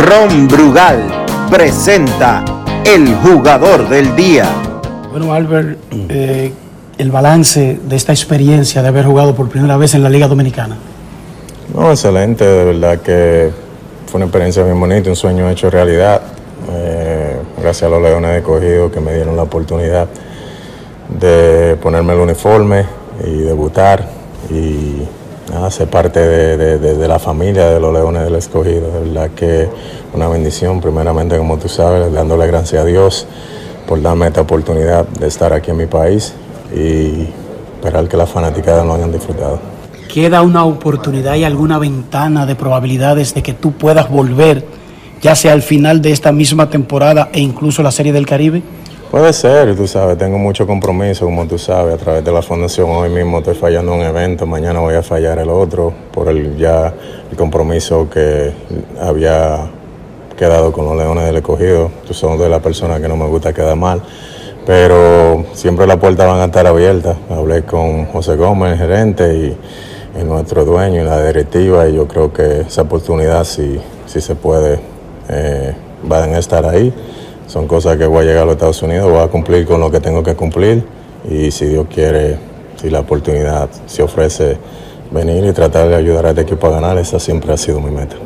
Ron Brugal presenta el jugador del día. Bueno, Albert, eh, el balance de esta experiencia de haber jugado por primera vez en la Liga Dominicana. No, excelente, de verdad que fue una experiencia bien bonita, un sueño hecho realidad. Eh, gracias a los Leones de Cogido que me dieron la oportunidad de ponerme el uniforme y debutar y nada, ser parte de, la familia de los Leones del Escogido. De verdad que una bendición, primeramente como tú sabes, dándole gracias a Dios por darme esta oportunidad de estar aquí en mi país y esperar que las fanaticadas lo hayan disfrutado. ¿Queda una oportunidad y alguna ventana de probabilidades de que tú puedas volver, ya sea al final de esta misma temporada e incluso la Serie del Caribe? Puede ser, tú sabes, tengo mucho compromiso, como tú sabes, a través de la fundación. Hoy mismo estoy fallando un evento, mañana voy a fallar el otro, por el ya el compromiso que había quedado con los Leones del Escogido. Tú son de las personas que no me gusta quedar mal, pero siempre las puertas van a estar abiertas. Hablé con José Gómez, el gerente, y, y nuestro dueño y la directiva, y yo creo que esa oportunidad, si, si se puede, eh, van a estar ahí. Son cosas que voy a llegar a los Estados Unidos, voy a cumplir con lo que tengo que cumplir y si Dios quiere, si la oportunidad se ofrece venir y tratar de ayudar a este equipo a ganar, esa siempre ha sido mi meta.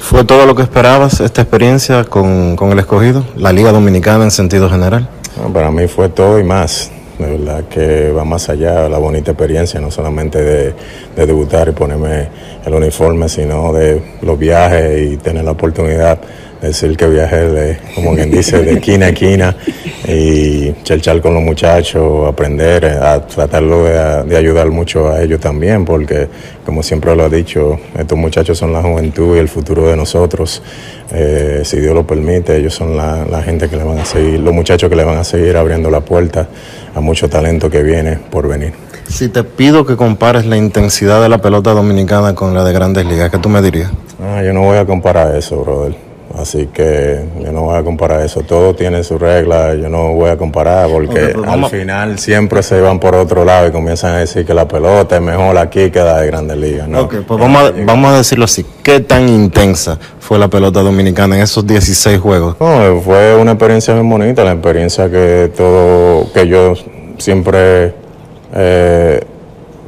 ¿Fue todo lo que esperabas esta experiencia con, con el escogido? La Liga Dominicana en sentido general. Para mí fue todo y más. De verdad que va más allá la bonita experiencia, no solamente de, de debutar y ponerme el uniforme, sino de los viajes y tener la oportunidad de decir que viajé, de, como quien dice, de esquina a esquina y chelchar con los muchachos, aprender, a tratarlo de, de ayudar mucho a ellos también, porque como siempre lo he dicho, estos muchachos son la juventud y el futuro de nosotros. Eh, si Dios lo permite, ellos son la, la gente que le van a seguir, los muchachos que le van a seguir abriendo la puerta a mucho talento que viene por venir. Si te pido que compares la intensidad de la pelota dominicana con la de grandes ligas, ¿qué tú me dirías? Ah, yo no voy a comparar eso, brother. Así que yo no voy a comparar eso. Todo tiene su regla. Yo no voy a comparar porque al final siempre se van por otro lado y comienzan a decir que la pelota es mejor aquí que la de Grandes Ligas. ¿no? Ok, pues vamos a, vamos a decirlo así. ¿Qué tan intensa fue la pelota dominicana en esos 16 juegos? No, fue una experiencia muy bonita, la experiencia que todo, que yo siempre, eh,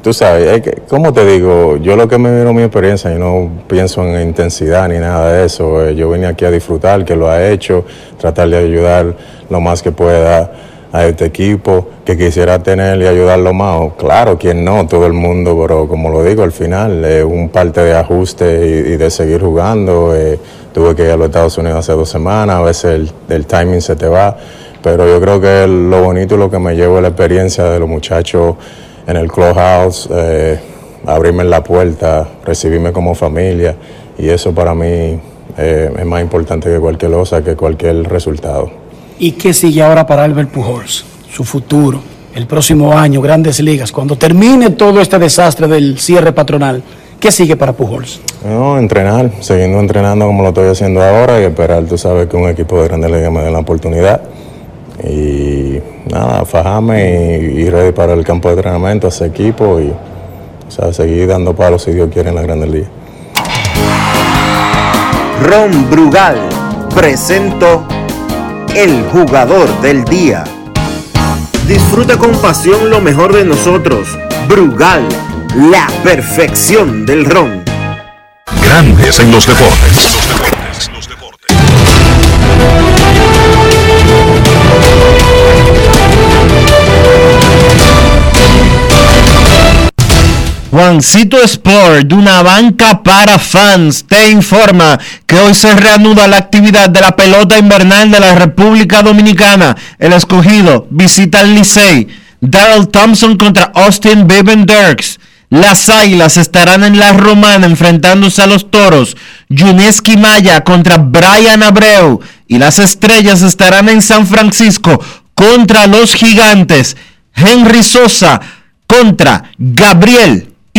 tú sabes, que, ¿cómo te digo? Yo lo que me vino mi experiencia, yo no pienso en intensidad ni nada de eso, eh, yo vine aquí a disfrutar, que lo ha hecho, tratar de ayudar lo más que pueda a este equipo, que quisiera tener y ayudarlo más, claro, quien no, todo el mundo, pero como lo digo, al final es un parte de ajuste y, y de seguir jugando, eh, tuve que ir a los Estados Unidos hace dos semanas, a veces el, el timing se te va, pero yo creo que lo bonito y lo que me llevo es la experiencia de los muchachos en el clubhouse, eh, abrirme la puerta, recibirme como familia, y eso para mí eh, es más importante que cualquier cosa, que cualquier resultado. ¿Y qué sigue ahora para Albert Pujols? Su futuro, el próximo año, grandes ligas, cuando termine todo este desastre del cierre patronal, ¿qué sigue para Pujols? No, entrenar, siguiendo entrenando como lo estoy haciendo ahora y esperar, tú sabes, que un equipo de Grandes Ligas me dé la oportunidad. Y nada, fajarme y, y ready para el campo de entrenamiento, ese equipo y o sea, seguir dando palos si Dios quiere en las Grandes Ligas. Ron Brugal presento El Jugador del Día. Disfruta con pasión lo mejor de nosotros. Brugal, la perfección del ron. Grandes en los deportes. Juancito Sport, de una banca para fans, te informa que hoy se reanuda la actividad de la pelota invernal de la República Dominicana. El escogido visita el Licey. Daryl Thompson contra Austin Bevan Dirks. Las Águilas estarán en la Romana enfrentándose a los Toros. Yuneski Maya contra Brian Abreu. Y las Estrellas estarán en San Francisco contra los Gigantes. Henry Sosa contra Gabriel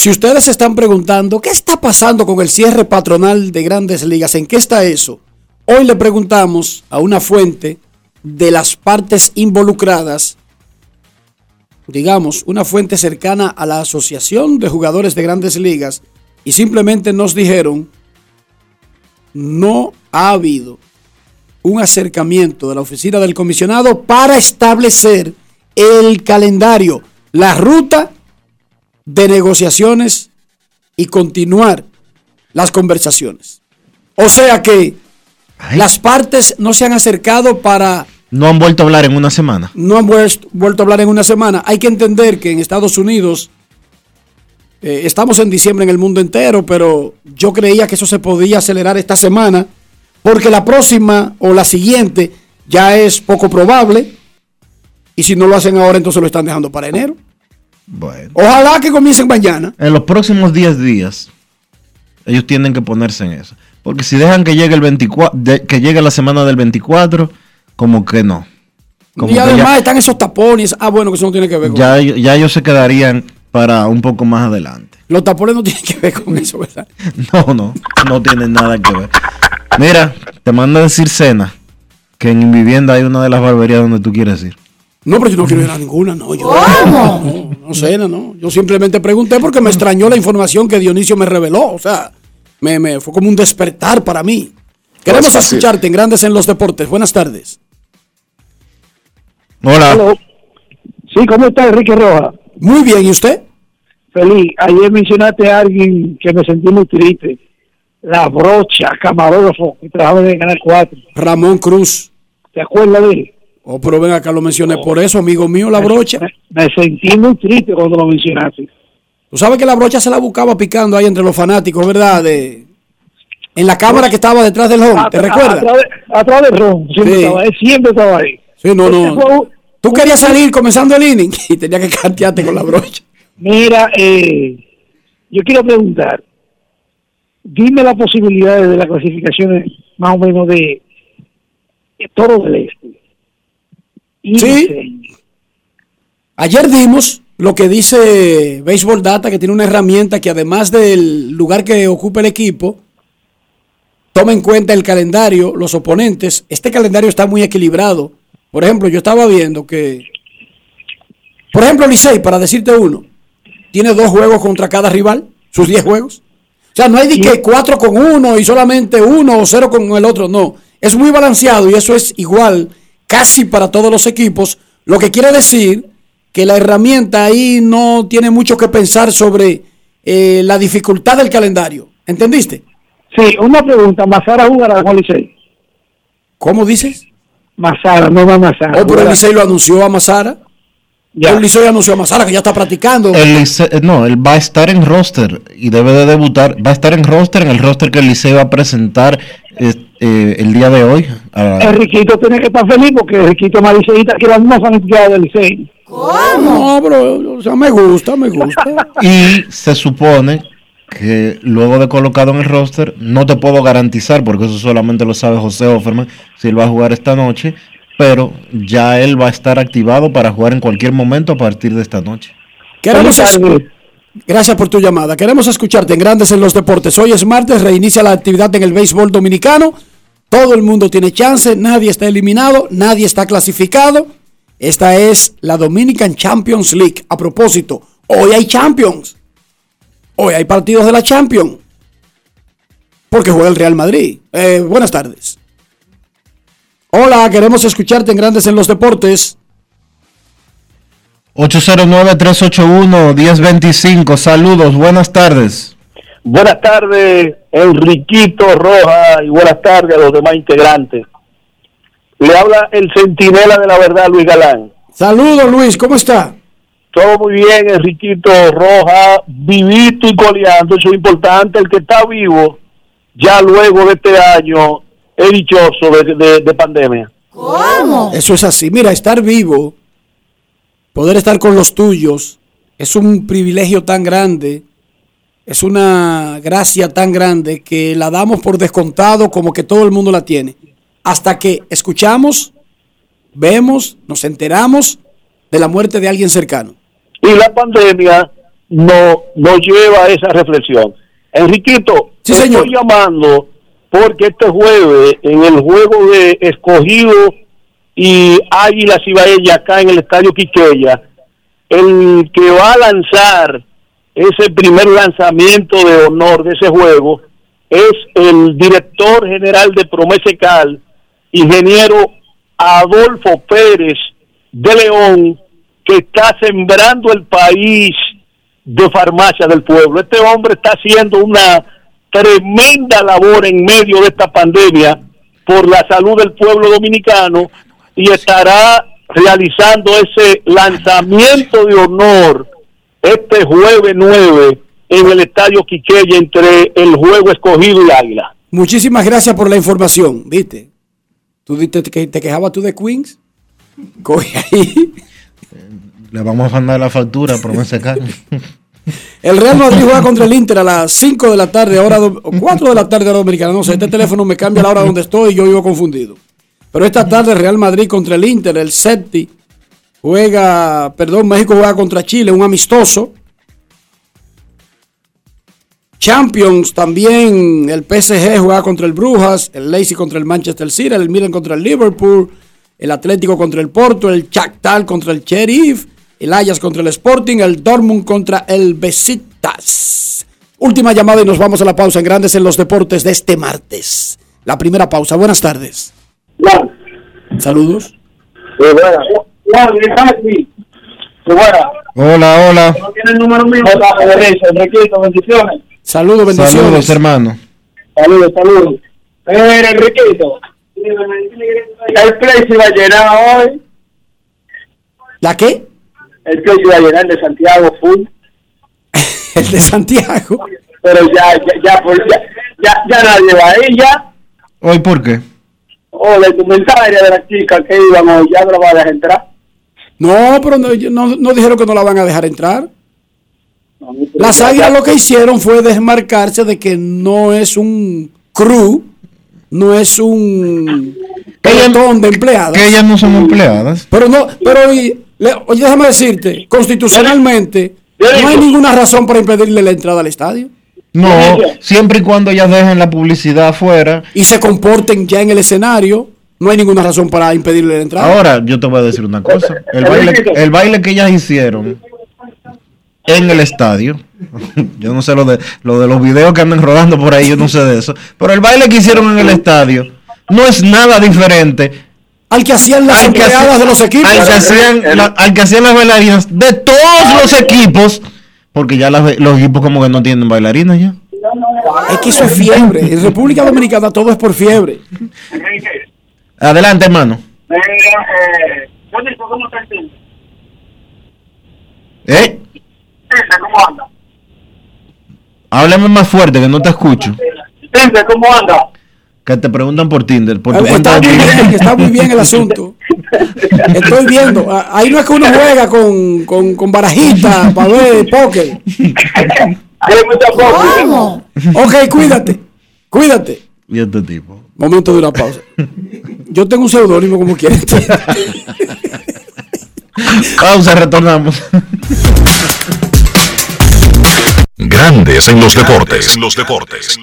Si ustedes se están preguntando, ¿qué está pasando con el cierre patronal de grandes ligas? ¿En qué está eso? Hoy le preguntamos a una fuente de las partes involucradas, digamos, una fuente cercana a la Asociación de Jugadores de Grandes Ligas, y simplemente nos dijeron, no ha habido un acercamiento de la oficina del comisionado para establecer el calendario, la ruta de negociaciones y continuar las conversaciones. O sea que las partes no se han acercado para No han vuelto a hablar en una semana. no han vuest- vuelto a hablar en una semana. Hay que entender que en Estados Unidos eh, estamos en diciembre en el mundo entero, pero yo creía que eso se podía acelerar esta semana, porque la próxima o la siguiente ya es poco probable. Y si no lo hacen ahora, entonces lo están dejando para enero. Bueno. Ojalá que comiencen mañana. En los próximos 10 días, ellos tienen que ponerse en eso. Porque si dejan que llegue el 24, de- que llegue la semana del 24, como que no. Como y que además ya- están esos tapones. Ah, bueno, que eso no tiene que ver con ya, ya ellos se quedarían para un poco más adelante. Los tapones no tienen que ver con eso, ¿verdad? No, no, no tienen nada que ver. Mira, te manda a decir Cena que en mi vivienda hay una de las barberías donde tú quieres ir. No, pero yo no quiero ir a ninguna, no. Yo, no, no sé, no, no. Yo simplemente pregunté porque me extrañó la información que Dionisio me reveló. O sea, me, me fue como un despertar para mí. Queremos escucharte en Grandes en los Deportes. Buenas tardes. Hola. Sí, ¿cómo está Enrique Rojas? Muy bien, ¿y usted? Feliz. Ayer mencionaste a alguien que me sentí muy triste. La brocha, camarógrafo, que trabajaba en el Canal 4. Ramón Cruz. ¿Te acuerdas de él? Oh, pero ven acá, lo mencioné por eso, amigo mío, la brocha. Me sentí muy triste cuando lo mencionaste. Tú sabes que la brocha se la buscaba picando ahí entre los fanáticos, ¿verdad? De, en la cámara que estaba detrás del home, ¿te recuerdas? Atrás de, atrás de Ron, siempre, Sí. estaba, siempre estaba ahí. Sí, no, no. fue Tú querías salir comenzando el inning y tenía que cantearte con la brocha. Mira, eh, yo quiero preguntar, dime las posibilidades de las clasificaciones más o menos de, de Toro del Este. Sí. Ayer dimos lo que dice Baseball Data, que tiene una herramienta que además del lugar que ocupa el equipo, toma en cuenta el calendario, los oponentes. Este calendario está muy equilibrado. Por ejemplo, yo estaba viendo que, por ejemplo, Licey, para decirte uno, tiene dos juegos contra cada rival, sus 10 juegos. O sea, no hay de que cuatro con uno y solamente uno o cero con el otro, no. Es muy balanceado y eso es igual casi para todos los equipos, lo que quiere decir que la herramienta ahí no tiene mucho que pensar sobre eh, la dificultad del calendario. ¿Entendiste? Sí, una pregunta, ¿Mazara jugará con Licey? ¿Cómo dices? Mazara, no va Mazara. Oh, pero el. Licey lo anunció a Mazara. El Licey anunció a Mazara que ya está practicando. El Licey- eh, no, él va a estar en roster y debe de debutar. Va a estar en roster, en el roster que el Licey va a presentar eh, eh, el día de hoy. a- Enriquito tiene que estar feliz porque Enriquito liceísta que la misma fanaticada del Licey. No, pero o sea, me gusta, me gusta. y se supone que luego de colocado en el roster, no te puedo garantizar, porque eso solamente lo sabe José Offerman, si él va a jugar esta noche, pero ya él va a estar activado para jugar en cualquier momento a partir de esta noche. Queremos Gracias por tu llamada. Queremos escucharte en Grandes en los Deportes. Hoy es martes, reinicia la actividad en el béisbol dominicano. Todo el mundo tiene chance, nadie está eliminado, nadie está clasificado. Esta es la Dominican Champions League. A propósito, hoy hay Champions. Hoy hay partidos de la Champions. Porque juega el Real Madrid. Eh, buenas tardes. Hola, queremos escucharte en Grandes en los Deportes. 809-381-1025. Saludos, buenas tardes. Buenas tardes, Enriquito Roja, y buenas tardes a los demás integrantes. Le habla el centinela de la verdad, Luis Galán. Saludos, Luis, ¿cómo está? Todo muy bien, Enriquito Roja, vivito y coleando. Eso es importante, el que está vivo, ya luego de este año, es dichoso de, de- de pandemia. ¿Cómo? Eso es así. Mira, estar vivo, poder estar con los tuyos, es un privilegio tan grande, es una gracia tan grande que la damos por descontado como que todo el mundo la tiene. Hasta que escuchamos, vemos, nos enteramos de la muerte de alguien cercano. Y la pandemia no, nos lleva a esa reflexión. Enriquito, Sí, estoy señor. llamando porque este jueves, en el juego de escogido y Águila Cibaeña acá en el Estadio Quiqueya, el que va a lanzar ese primer lanzamiento de honor de ese juego es el director general de Promesecal, ingeniero Adolfo Pérez de León, que está sembrando el país de farmacia del pueblo. Este hombre está haciendo una tremenda labor en medio de esta pandemia por la salud del pueblo dominicano y estará realizando ese lanzamiento de honor este jueves 9 en el Estadio Quiqueya entre el juego escogido y Águila. Muchísimas gracias por la información, ¿viste? ¿Tú te, te, quejabas tú de Queens? Coge ahí. Le vamos a mandar la factura, promesa carne. El Real Madrid juega contra el Inter a las 5 de la tarde, hora do- o 4 de la tarde, hora dominicana. No sé, este teléfono me cambia la hora donde estoy y yo vivo confundido. Pero esta tarde Real Madrid contra el Inter, el Septi juega, perdón, México juega contra Chile, un amistoso. Champions también, el PSG juega contra el Brujas, el Leipzig contra el Manchester City, el Milan contra el Liverpool, el Atlético contra el Porto, el Shakhtar contra el Sheriff, el Ajax contra el Sporting, el Dortmund contra el Besiktas. Última llamada y nos vamos a la pausa en Grandes en los Deportes de este martes. La primera pausa. Buenas tardes. Saludos. Hola, hola. tiene el número mío? Enriquito, bendiciones. Saludos, bendiciones. Saludos, hermano. Saludos, saludos. Mira, Enriquito. El play se va a llenar hoy. ¿La qué? El play se va a llenar de Santiago full. el de Santiago. Pero ya, ya, ya, por- ya, ya, ya nadie va ahí ya. ¿Hoy por qué? O la indumentaria de la chica que iban hoy, ya no la van a dejar entrar. No, pero no, no- no dijeron que no la van a dejar entrar. Las águilas lo que hicieron fue desmarcarse de que no es un crew, no es un pelotón de empleadas. Que ellas no son empleadas. Pero no, pero y- le- oye, déjame decirte, constitucionalmente no hay ninguna razón para impedirle la entrada al estadio. No, siempre y cuando ellas dejen la publicidad afuera. Y se comporten ya en el escenario, no hay ninguna razón para impedirle la entrada. Ahora, yo te voy a decir una cosa. El baile, el baile que ellas hicieron en el estadio, yo no sé lo de, lo de los videos que andan rodando por ahí, yo no sé de eso, pero el baile que hicieron en el estadio no es nada diferente al que hacían las al que empleadas hacían- de los equipos. Al que hacían, la- al que hacían las bailarinas de todos los equipos, porque ya las- los equipos como que no tienen bailarinas ya. Es que eso es fiebre. En República Dominicana todo es por fiebre. Adelante, hermano. ¿cómo está el? ¿Eh? ¿Cómo anda? Háblame más fuerte que no te escucho. Tinder, ¿cómo anda? Que te preguntan por Tinder. Por tu cuenta Está de muy Tinder. bien, está muy bien el asunto. Estoy viendo. Ah, Ahí no es que uno juega con, con, con barajitas para ver póker. ¿Cómo? Ok, cuídate. Cuídate. Y este tipo. Momento de una pausa. Yo tengo un seudónimo como quieres. Pausa, retornamos. Grandes en los deportes. En los deportes. En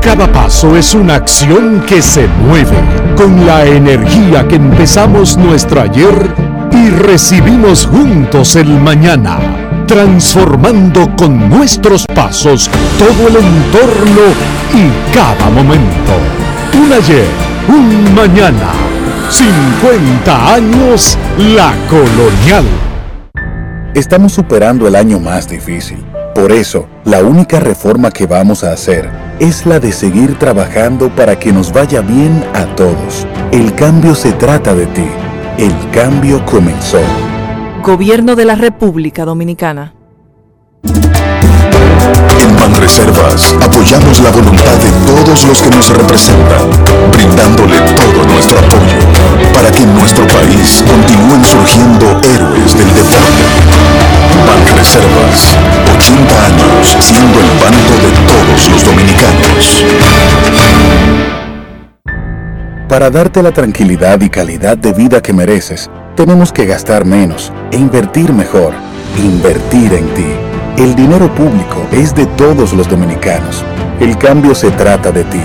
Cada paso es una acción que se mueve con la energía que empezamos nuestro ayer y recibimos juntos el mañana, transformando con nuestros pasos todo el entorno y cada momento. Un ayer, un mañana, 50 años la colonial. Estamos superando el año más difícil. Por eso, la única reforma que vamos a hacer es la de seguir trabajando para que nos vaya bien a todos. El cambio se trata de ti. El cambio comenzó. Gobierno de la República Dominicana. En Banreservas apoyamos la voluntad de todos los que nos representan, brindándole todo nuestro apoyo para que en nuestro país continúen surgiendo héroes del deporte. Banreservas, 80 años siendo el banco de todos los dominicanos. Para darte la tranquilidad y calidad de vida que mereces, tenemos que gastar menos e invertir mejor. Invertir en ti. El dinero público es de todos los dominicanos. El cambio se trata de ti.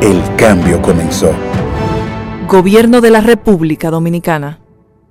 El cambio comenzó. Gobierno de la República Dominicana.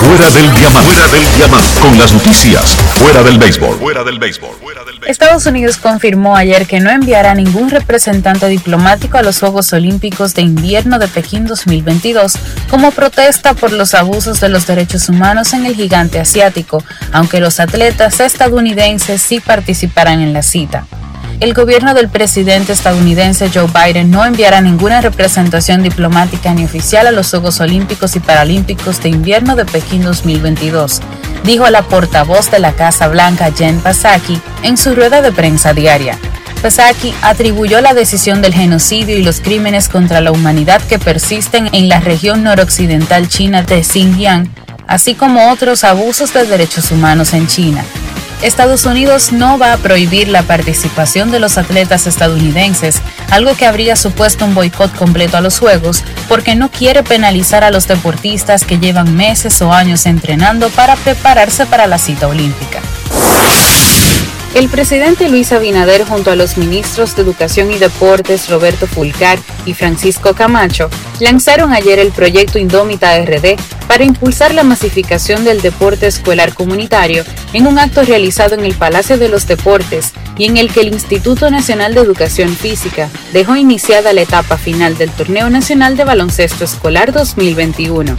Fuera del diamante. Fuera del diamante. Con las noticias. Fuera del béisbol. Fuera del béisbol. Estados Unidos confirmó ayer que no enviará ningún representante diplomático a los Juegos Olímpicos de Invierno de Pekín 2022 como protesta por los abusos de los derechos humanos en el gigante asiático, aunque los atletas estadounidenses sí participarán en la cita el gobierno del presidente estadounidense Joe Biden no enviará ninguna representación diplomática ni oficial a los Juegos Olímpicos y Paralímpicos de Invierno de Pekín 2022, dijo la portavoz de la Casa Blanca Jen Psaki en su rueda de prensa diaria. Psaki atribuyó la decisión del genocidio y los crímenes contra la humanidad que persisten en la región noroccidental china de Xinjiang, así como otros abusos de derechos humanos en China, Estados Unidos no va a prohibir la participación de los atletas estadounidenses, algo que habría supuesto un boicot completo a los Juegos, porque no quiere penalizar a los deportistas que llevan meses o años entrenando para prepararse para la cita olímpica. El presidente Luis Abinader junto a los ministros de Educación y Deportes Roberto Fulcar y Francisco Camacho lanzaron ayer el proyecto Indómita RD para impulsar la masificación del deporte escolar comunitario en un acto realizado en el Palacio de los Deportes y en el que el Instituto Nacional de Educación Física dejó iniciada la etapa final del Torneo Nacional de Baloncesto Escolar 2021.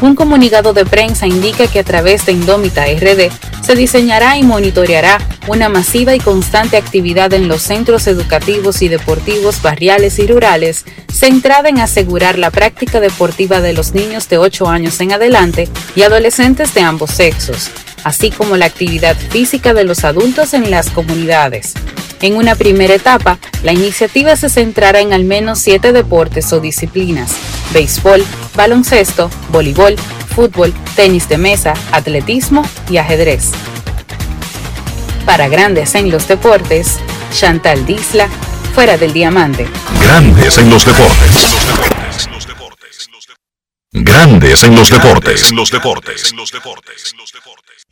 Un comunicado de prensa indica que a través de Indómita RD se diseñará y monitoreará una masiva y constante actividad en los centros educativos y deportivos barriales y rurales, centrada en asegurar la práctica deportiva de los niños de 8 años en adelante y adolescentes de ambos sexos, así como la actividad física de los adultos en las comunidades. En una primera etapa, la iniciativa se centrará en al menos siete deportes o disciplinas, béisbol, baloncesto, voleibol, fútbol, tenis de mesa, atletismo y ajedrez. Para grandes en los deportes, Chantal Disla, fuera del diamante. Grandes en los deportes. Grandes en los deportes. los deportes. los deportes.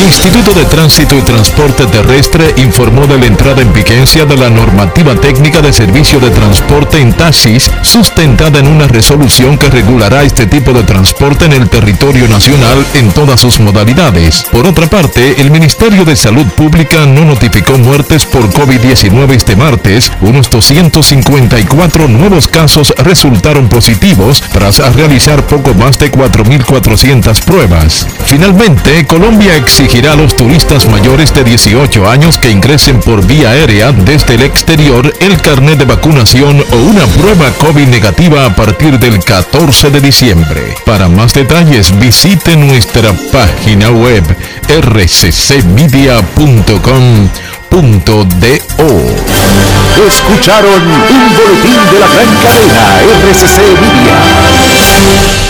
Instituto de Tránsito y Transporte Terrestre informó de la entrada en vigencia de la normativa técnica de servicio de transporte en taxis, sustentada en una resolución que regulará este tipo de transporte en el territorio nacional en todas sus modalidades. Por otra parte, el Ministerio de Salud Pública no notificó muertes por COVID-19 este martes. Unos 254 nuevos casos resultaron positivos tras realizar poco más de 4.400 pruebas. Finalmente, Colombia exigirá a los turistas mayores de 18 años que ingresen por vía aérea desde el exterior el carnet de vacunación o una prueba COVID negativa a partir del 14 de diciembre. Para más detalles visite nuestra página web rccmedia.com.do. Escucharon un boletín de la gran cadena RCC Media.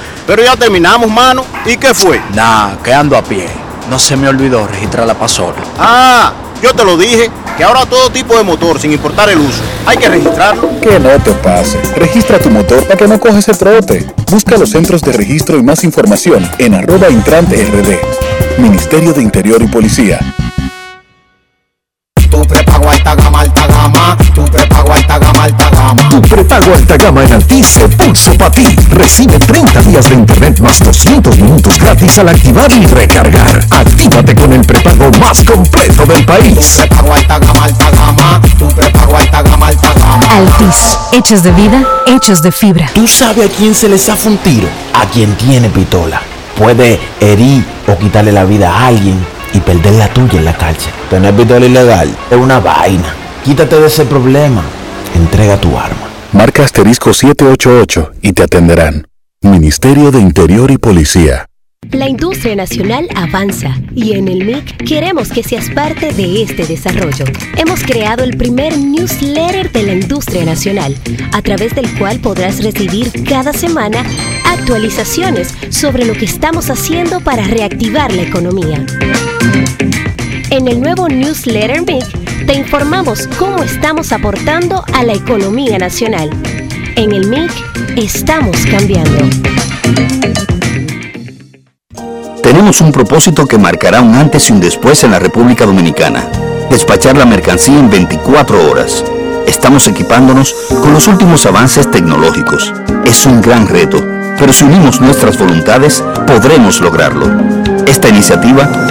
pero ya terminamos, mano. ¿Y qué fue? Nah, que ando a pie. No se me olvidó registrar la pasola. Ah, yo te lo dije, que ahora todo tipo de motor, sin importar el uso, hay que registrarlo. Que no te pase. Registra tu motor para que no coges el trote. Busca los centros de registro y más información en arroba intrante rd. Ministerio de Interior y Policía. Tu prepago alta gama, alta gama. Tu prepago alta gama, alta gama. Tu prepago alta gama en Altis se puso para ti. Recibe 30 días de internet más 200 minutos gratis al activar y recargar. Actívate con el prepago más completo del país. Tu prepago alta gama, alta gama. Tu prepago alta gama, alta gama. Altis, hechos de vida, hechos de fibra. ¿Tú sabes a quién se le zafa un tiro? A quien tiene pistola. Puede herir o quitarle la vida a alguien y perder la tuya en la cárcel. Tener pistola ilegal es una vaina. Quítate de ese problema. Entrega tu arma. Marca asterisco 788 y te atenderán. Ministerio de Interior y Policía. La industria nacional avanza y en el MIC queremos que seas parte de este desarrollo. Hemos creado el primer newsletter de la industria nacional, a través del cual podrás recibir cada semana actualizaciones sobre lo que estamos haciendo para reactivar la economía. En el nuevo newsletter MIC te informamos cómo estamos aportando a la economía nacional. En el MIC estamos cambiando. Tenemos un propósito que marcará un antes y un después en la República Dominicana. Despachar la mercancía en 24 horas. Estamos equipándonos con los últimos avances tecnológicos. Es un gran reto, pero si unimos nuestras voluntades, podremos lograrlo. Esta iniciativa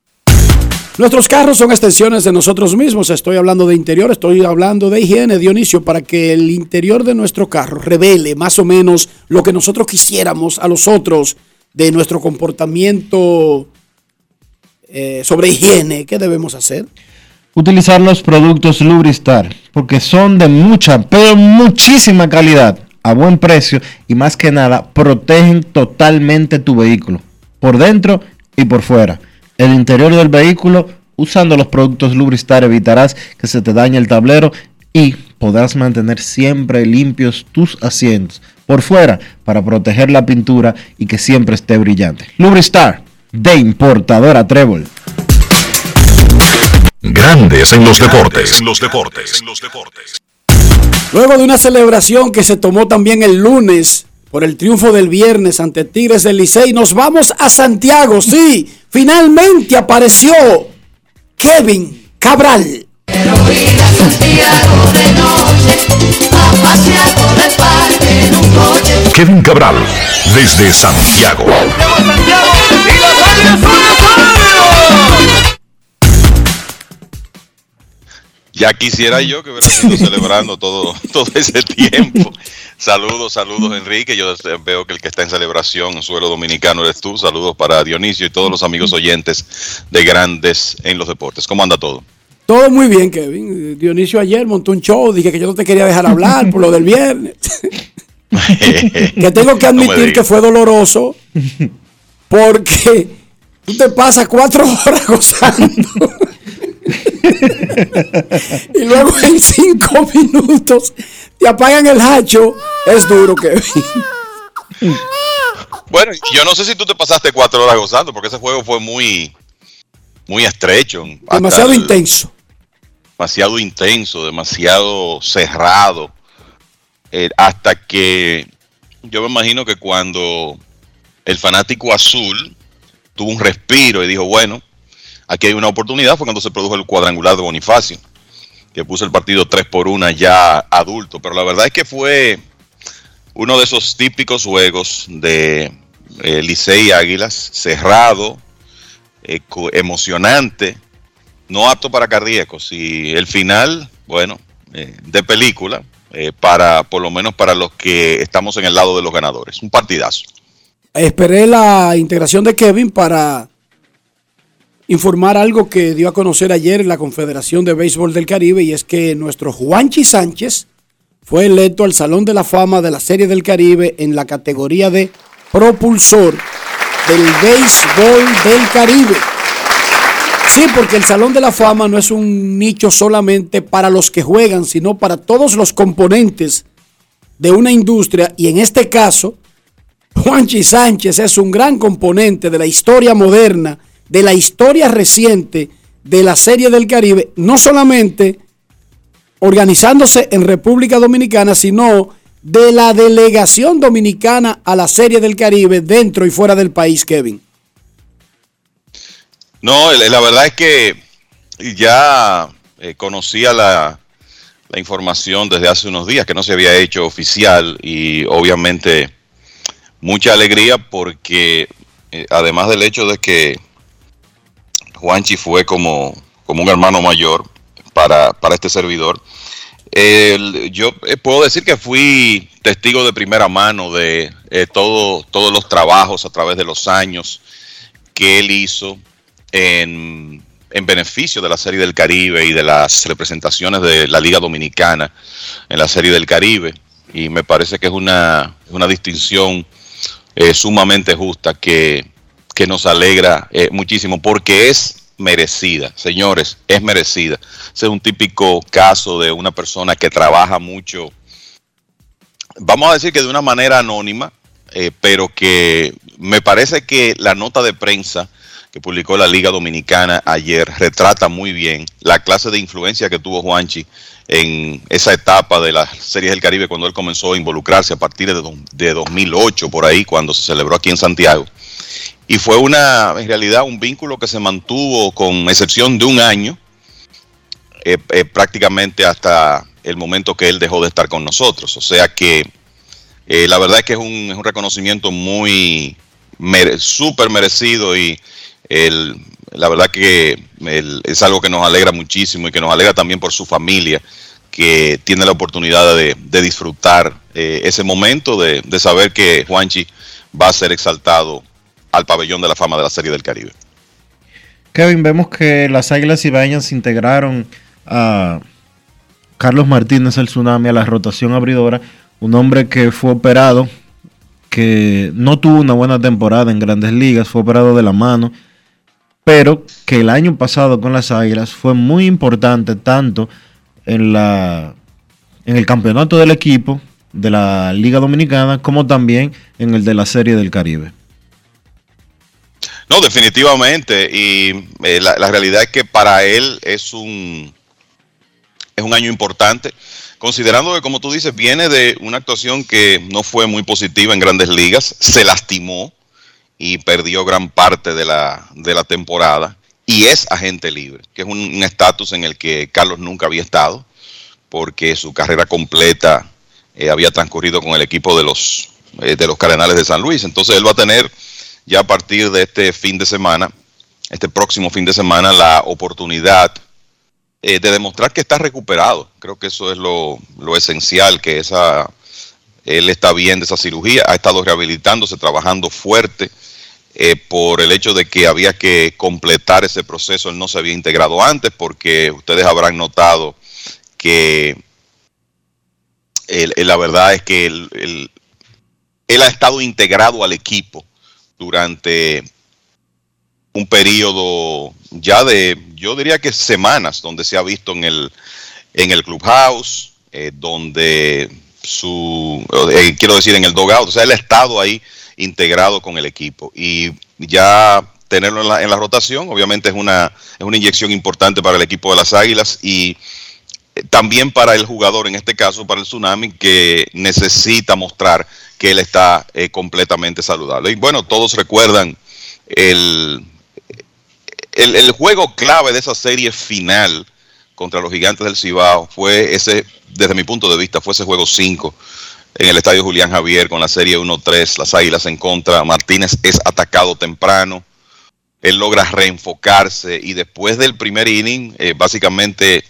Nuestros carros son extensiones de nosotros mismos. Estoy hablando de interior, estoy hablando de higiene, Dionisio, para que el interior de nuestro carro revele más o menos lo que nosotros quisiéramos a los otros de nuestro comportamiento eh, sobre higiene. ¿Qué debemos hacer? Utilizar los productos Lubristar, porque son de mucha, pero muchísima calidad, a buen precio y más que nada protegen totalmente tu vehículo, por dentro y por fuera el interior del vehículo. Usando los productos Lubristar evitarás que se te dañe el tablero y podrás mantener siempre limpios tus asientos por fuera para proteger la pintura y que siempre esté brillante. Lubristar de importadora Trébol. Grandes en los deportes. En los deportes. Luego de una celebración que se tomó también el lunes por el triunfo del viernes ante Tigres del Licey, nos vamos a Santiago, sí, finalmente apareció Kevin Cabral. Kevin Cabral, desde Santiago. Ya quisiera yo que hubiera estado celebrando todo, todo ese tiempo. Saludos, saludos Enrique. Yo veo que el que está en celebración en suelo dominicano eres tú. Saludos para Dionisio y todos los amigos oyentes de Grandes en los Deportes. ¿Cómo anda todo? Todo muy bien, Kevin. Dionisio ayer montó un show, dije que yo no te quería dejar hablar por lo del viernes. que tengo que admitir que fue doloroso porque tú te pasas cuatro horas gozando. y luego en cinco minutos te apagan el hacho. Es duro, Kevin. Bueno, yo no sé si tú te pasaste cuatro horas gozando, porque ese juego fue muy, muy estrecho. Demasiado intenso. Demasiado intenso, demasiado cerrado. Eh, hasta que yo me imagino que cuando el fanático azul tuvo un respiro y dijo, bueno, aquí hay una oportunidad, fue cuando se produjo el cuadrangular de Bonifacio, que puso el partido 3 por 1 ya adulto. Pero la verdad es que fue uno de esos típicos juegos de eh, Licey Águilas, cerrado, emocionante, no apto para cardíacos. Y el final, bueno, eh, de película, eh, para por lo menos para los que estamos en el lado de los ganadores. Un partidazo. Esperé la integración de Kevin para informar algo que dio a conocer ayer la Confederación de Béisbol del Caribe y es que nuestro Juanchi Sánchez fue electo al Salón de la Fama de la Serie del Caribe en la categoría de propulsor del béisbol del Caribe. Sí, porque el Salón de la Fama no es un nicho solamente para los que juegan, sino para todos los componentes de una industria y en este caso, Juanchi Sánchez es un gran componente de la historia moderna de la historia reciente de la Serie del Caribe, no solamente organizándose en República Dominicana, sino de la delegación dominicana a la Serie del Caribe dentro y fuera del país, Kevin. No, la verdad es que ya eh, conocía la, información desde hace unos días que no se había hecho oficial y obviamente mucha alegría porque eh, además del hecho de que Juanchi fue como, como un hermano mayor para, este servidor. yo eh, puedo decir que fui testigo de primera mano de eh, todo, todos los trabajos a través de los años que él hizo en, en, beneficio de la Serie del Caribe y de las representaciones de la Liga Dominicana en la Serie del Caribe. Y me parece que es una, una distinción eh, sumamente justa que, que nos alegra eh, muchísimo porque es merecida, señores, es merecida. Ese es un típico caso de una persona que trabaja mucho, vamos a decir que de una manera anónima, eh, pero que me parece que la nota de prensa que publicó la Liga Dominicana ayer retrata muy bien la clase de influencia que tuvo Juanchi en esa etapa de las Series del Caribe cuando él comenzó a involucrarse a partir de, de 2008, por ahí, cuando se celebró aquí en Santiago. Y fue una, en realidad, un vínculo que se mantuvo con excepción de un año, eh, eh, prácticamente hasta el momento que él dejó de estar con nosotros. O sea que eh, la verdad es que es un, es un reconocimiento muy mere- súper merecido y el- la verdad que es algo que nos alegra muchísimo y que nos alegra también por su familia que tiene la oportunidad de, de disfrutar ese momento de, de saber que Juanchi va a ser exaltado al pabellón de la fama de la Serie del Caribe. Kevin, vemos que las Águilas Ibaeñas integraron a Carlos Martínez el Tsunami a la rotación abridora, un hombre que fue operado, que no tuvo una buena temporada en grandes ligas, fue operado de la mano, pero que el año pasado con las Águilas fue muy importante tanto en la en el campeonato del equipo de la Liga Dominicana como también en el de la Serie del Caribe. No, definitivamente. Y eh, la, la realidad es que para él es un, es un año importante, considerando que, como tú dices, viene de una actuación que no fue muy positiva en grandes ligas, se lastimó y perdió gran parte de la, de la temporada. Y es agente libre, que es un estatus en el que Carlos nunca había estado, porque su carrera completa eh, había transcurrido con el equipo de los, eh, de los Cardenales de San Luis. Entonces él va a tener ya a partir de este fin de semana, este próximo fin de semana, la oportunidad eh, de demostrar que está recuperado. Creo que eso es lo, esencial, que esa, él está bien de esa cirugía, ha estado rehabilitándose, trabajando fuerte. eh, por el hecho de que había que completar ese proceso, él no se había integrado antes, porque ustedes habrán notado que el- la verdad es que él ha estado integrado al equipo durante un periodo ya de, yo diría que semanas, donde se ha visto en el, en el clubhouse, eh, donde su, eh, quiero decir, en el dogout, o sea, él ha estado ahí integrado con el equipo. Y ya tenerlo en la, en la rotación, obviamente es una, es una inyección importante para el equipo de las Águilas y eh, también para el jugador, en este caso para el Tsunami, que necesita mostrar que él está eh, completamente saludable. Y bueno, todos recuerdan el, el, juego clave de esa serie final contra los gigantes del Cibao fue ese, desde mi punto de vista, fue ese juego 5 en el estadio Julián Javier con la serie 1-3, las Águilas en contra, Martínez es atacado temprano, él logra reenfocarse y después del primer inning, eh, básicamente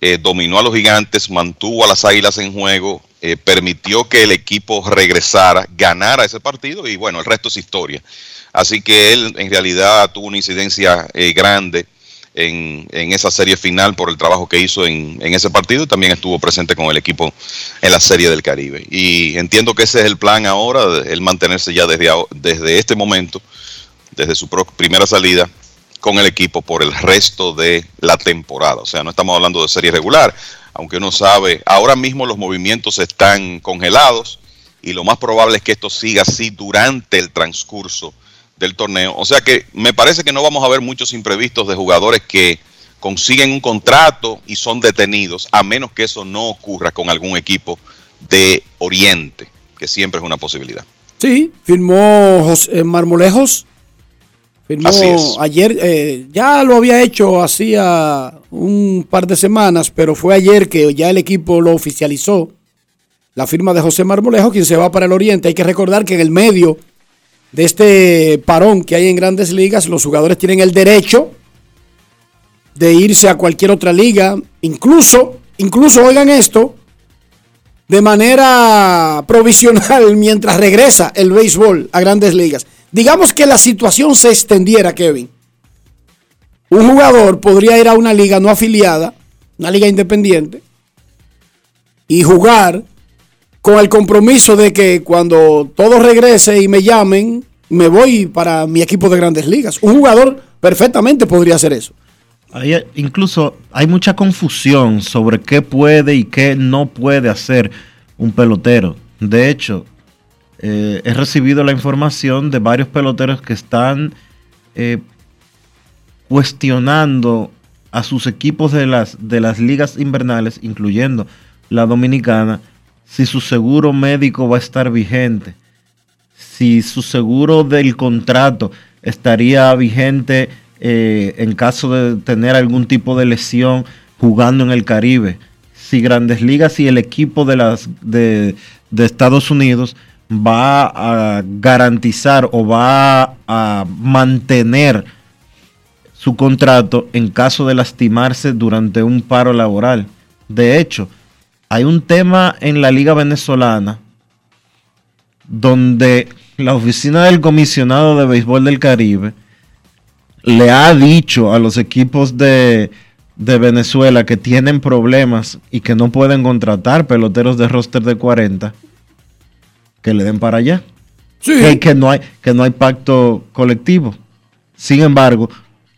eh, dominó a los gigantes, mantuvo a las águilas en juego, eh, permitió que el equipo regresara, ganara ese partido y bueno, el resto es historia. Así que él en realidad tuvo una incidencia eh, grande en, en esa serie final por el trabajo que hizo en, en ese partido y también estuvo presente con el equipo en la serie del Caribe. Y entiendo que ese es el plan ahora, el mantenerse ya desde, desde este momento, desde su primera salida, con el equipo por el resto de la temporada. O sea, no estamos hablando de serie regular, aunque uno sabe, ahora mismo los movimientos están congelados y lo más probable es que esto siga así durante el transcurso del torneo. O sea que me parece que no vamos a ver muchos imprevistos de jugadores que consiguen un contrato y son detenidos, a menos que eso no ocurra con algún equipo de Oriente, que siempre es una posibilidad. Sí, firmó José Marmolejos. Firmó Así es. ayer, eh, ya lo había hecho hacía un par de semanas, pero fue ayer que ya el equipo lo oficializó. La firma de José Marmolejo, quien se va para el Oriente. Hay que recordar que en el medio de este parón que hay en grandes ligas, los jugadores tienen el derecho de irse a cualquier otra liga, incluso, incluso oigan esto, de manera provisional mientras regresa el béisbol a grandes ligas. Digamos que la situación se extendiera, Kevin. Un jugador podría ir a una liga no afiliada, una liga independiente, y jugar con el compromiso de que cuando todo regrese y me llamen, me voy para mi equipo de grandes ligas. Un jugador perfectamente podría hacer eso. Incluso hay mucha confusión sobre qué puede y qué no puede hacer un pelotero. De hecho, eh, he recibido la información de varios peloteros que están eh, cuestionando a sus equipos de las, de las ligas invernales, incluyendo la dominicana, si su seguro médico va a estar vigente, si su seguro del contrato estaría vigente eh, en caso de tener algún tipo de lesión jugando en el Caribe, si Grandes Ligas y el equipo de, las, de, de Estados Unidos va a garantizar o va a mantener su contrato en caso de lastimarse durante un paro laboral. De hecho, hay un tema en la Liga Venezolana donde la oficina del comisionado de béisbol del Caribe le ha dicho a los equipos de, de Venezuela que tienen problemas y que no pueden contratar peloteros de roster de 40 que le den para allá. Que, que, no hay, que no hay pacto colectivo. Sin embargo,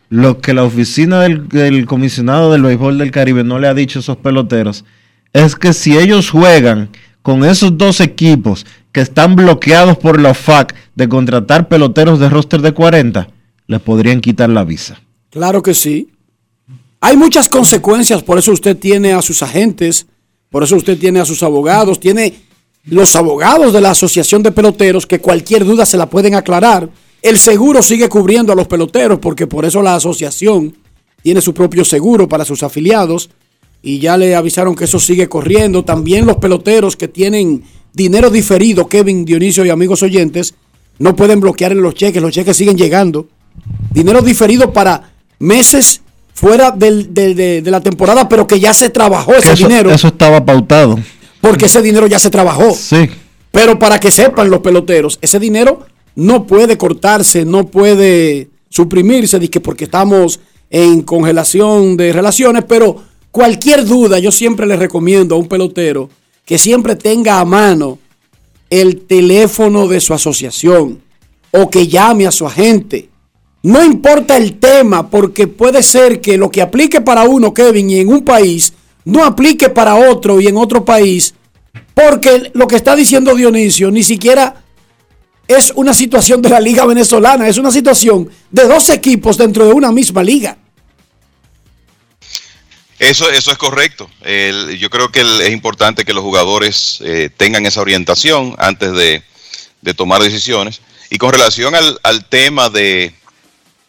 lo que la oficina del, del, comisionado del béisbol del Caribe no le ha dicho a esos peloteros es que si ellos juegan con esos dos equipos que están bloqueados por la OFAC de contratar peloteros de roster de 40, les podrían quitar la visa. Claro que sí. Hay muchas consecuencias, por eso usted tiene a sus agentes, por eso usted tiene a sus abogados, tiene los abogados de la Asociación de Peloteros que cualquier duda se la pueden aclarar. El seguro sigue cubriendo a los peloteros porque por eso la asociación tiene su propio seguro para sus afiliados y ya le avisaron que eso sigue corriendo. También los peloteros que tienen dinero diferido, Kevin, Dionisio y amigos oyentes, no pueden bloquear en los cheques, los cheques siguen llegando. Dinero diferido para meses fuera del, de, de, de, la temporada, pero que ya se trabajó ese eso, dinero. Eso estaba pautado. Porque ese dinero ya se trabajó. Sí. Pero para que sepan los peloteros, ese dinero no puede cortarse, no puede suprimirse, porque estamos en congelación de relaciones, pero cualquier duda, yo siempre les recomiendo a un pelotero que siempre tenga a mano el teléfono de su asociación o que llame a su agente. No importa el tema, porque puede ser que lo que aplique para uno, Kevin, y en un país, no aplique para otro y en otro país, porque lo que está diciendo Dionisio ni siquiera es una situación de la liga venezolana, es una situación de dos equipos dentro de una misma liga. Eso, eso es correcto. Yo creo que es importante que los jugadores eh, tengan esa orientación antes de, tomar decisiones. Y con relación al, tema de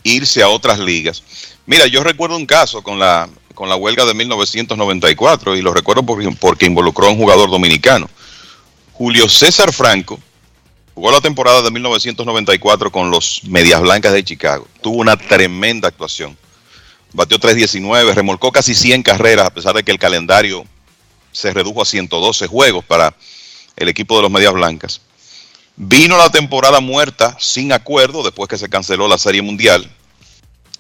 irse a otras ligas, mira, yo recuerdo un caso con la, con la huelga de 1994 y lo recuerdo porque, involucró a un jugador dominicano. Julio César Franco jugó la temporada de 1994 con los Medias Blancas de Chicago. Tuvo una tremenda actuación batió 3.19, remolcó casi 100 carreras, a pesar de que el calendario se redujo a 112 juegos para el equipo de los Medias Blancas. Vino la temporada muerta sin acuerdo después que se canceló la Serie Mundial.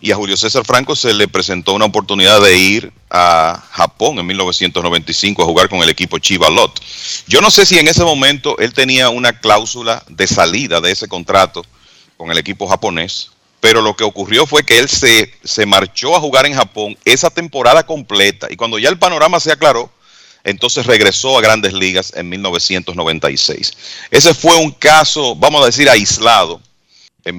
Y a Julio César Franco se le presentó una oportunidad de ir a Japón en 1995 a jugar con el equipo Chivalot. Yo no sé si en ese momento él tenía una cláusula de salida de ese contrato con el equipo japonés, pero lo que ocurrió fue que él se, se, marchó a jugar en Japón esa temporada completa y cuando ya el panorama se aclaró, entonces regresó a grandes ligas en 1996. Ese fue un caso, vamos a decir, aislado en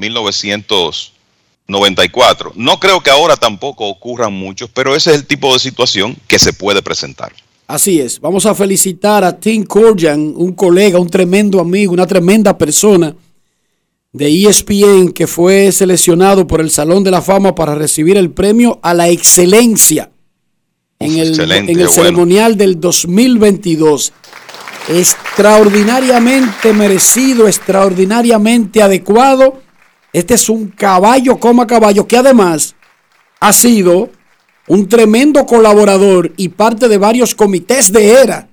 1994. No creo que ahora tampoco ocurran muchos, pero ese es el tipo de situación que se puede presentar. Así es, vamos a felicitar a Tim Corjan, un colega, un tremendo amigo, una tremenda persona de ESPN que fue seleccionado por el Salón de la Fama para recibir el premio a la excelencia en el, en el ceremonial bueno. del 2022. Extraordinariamente merecido, extraordinariamente adecuado. Este es un caballo coma caballo que además ha sido un tremendo colaborador y parte de varios comités de era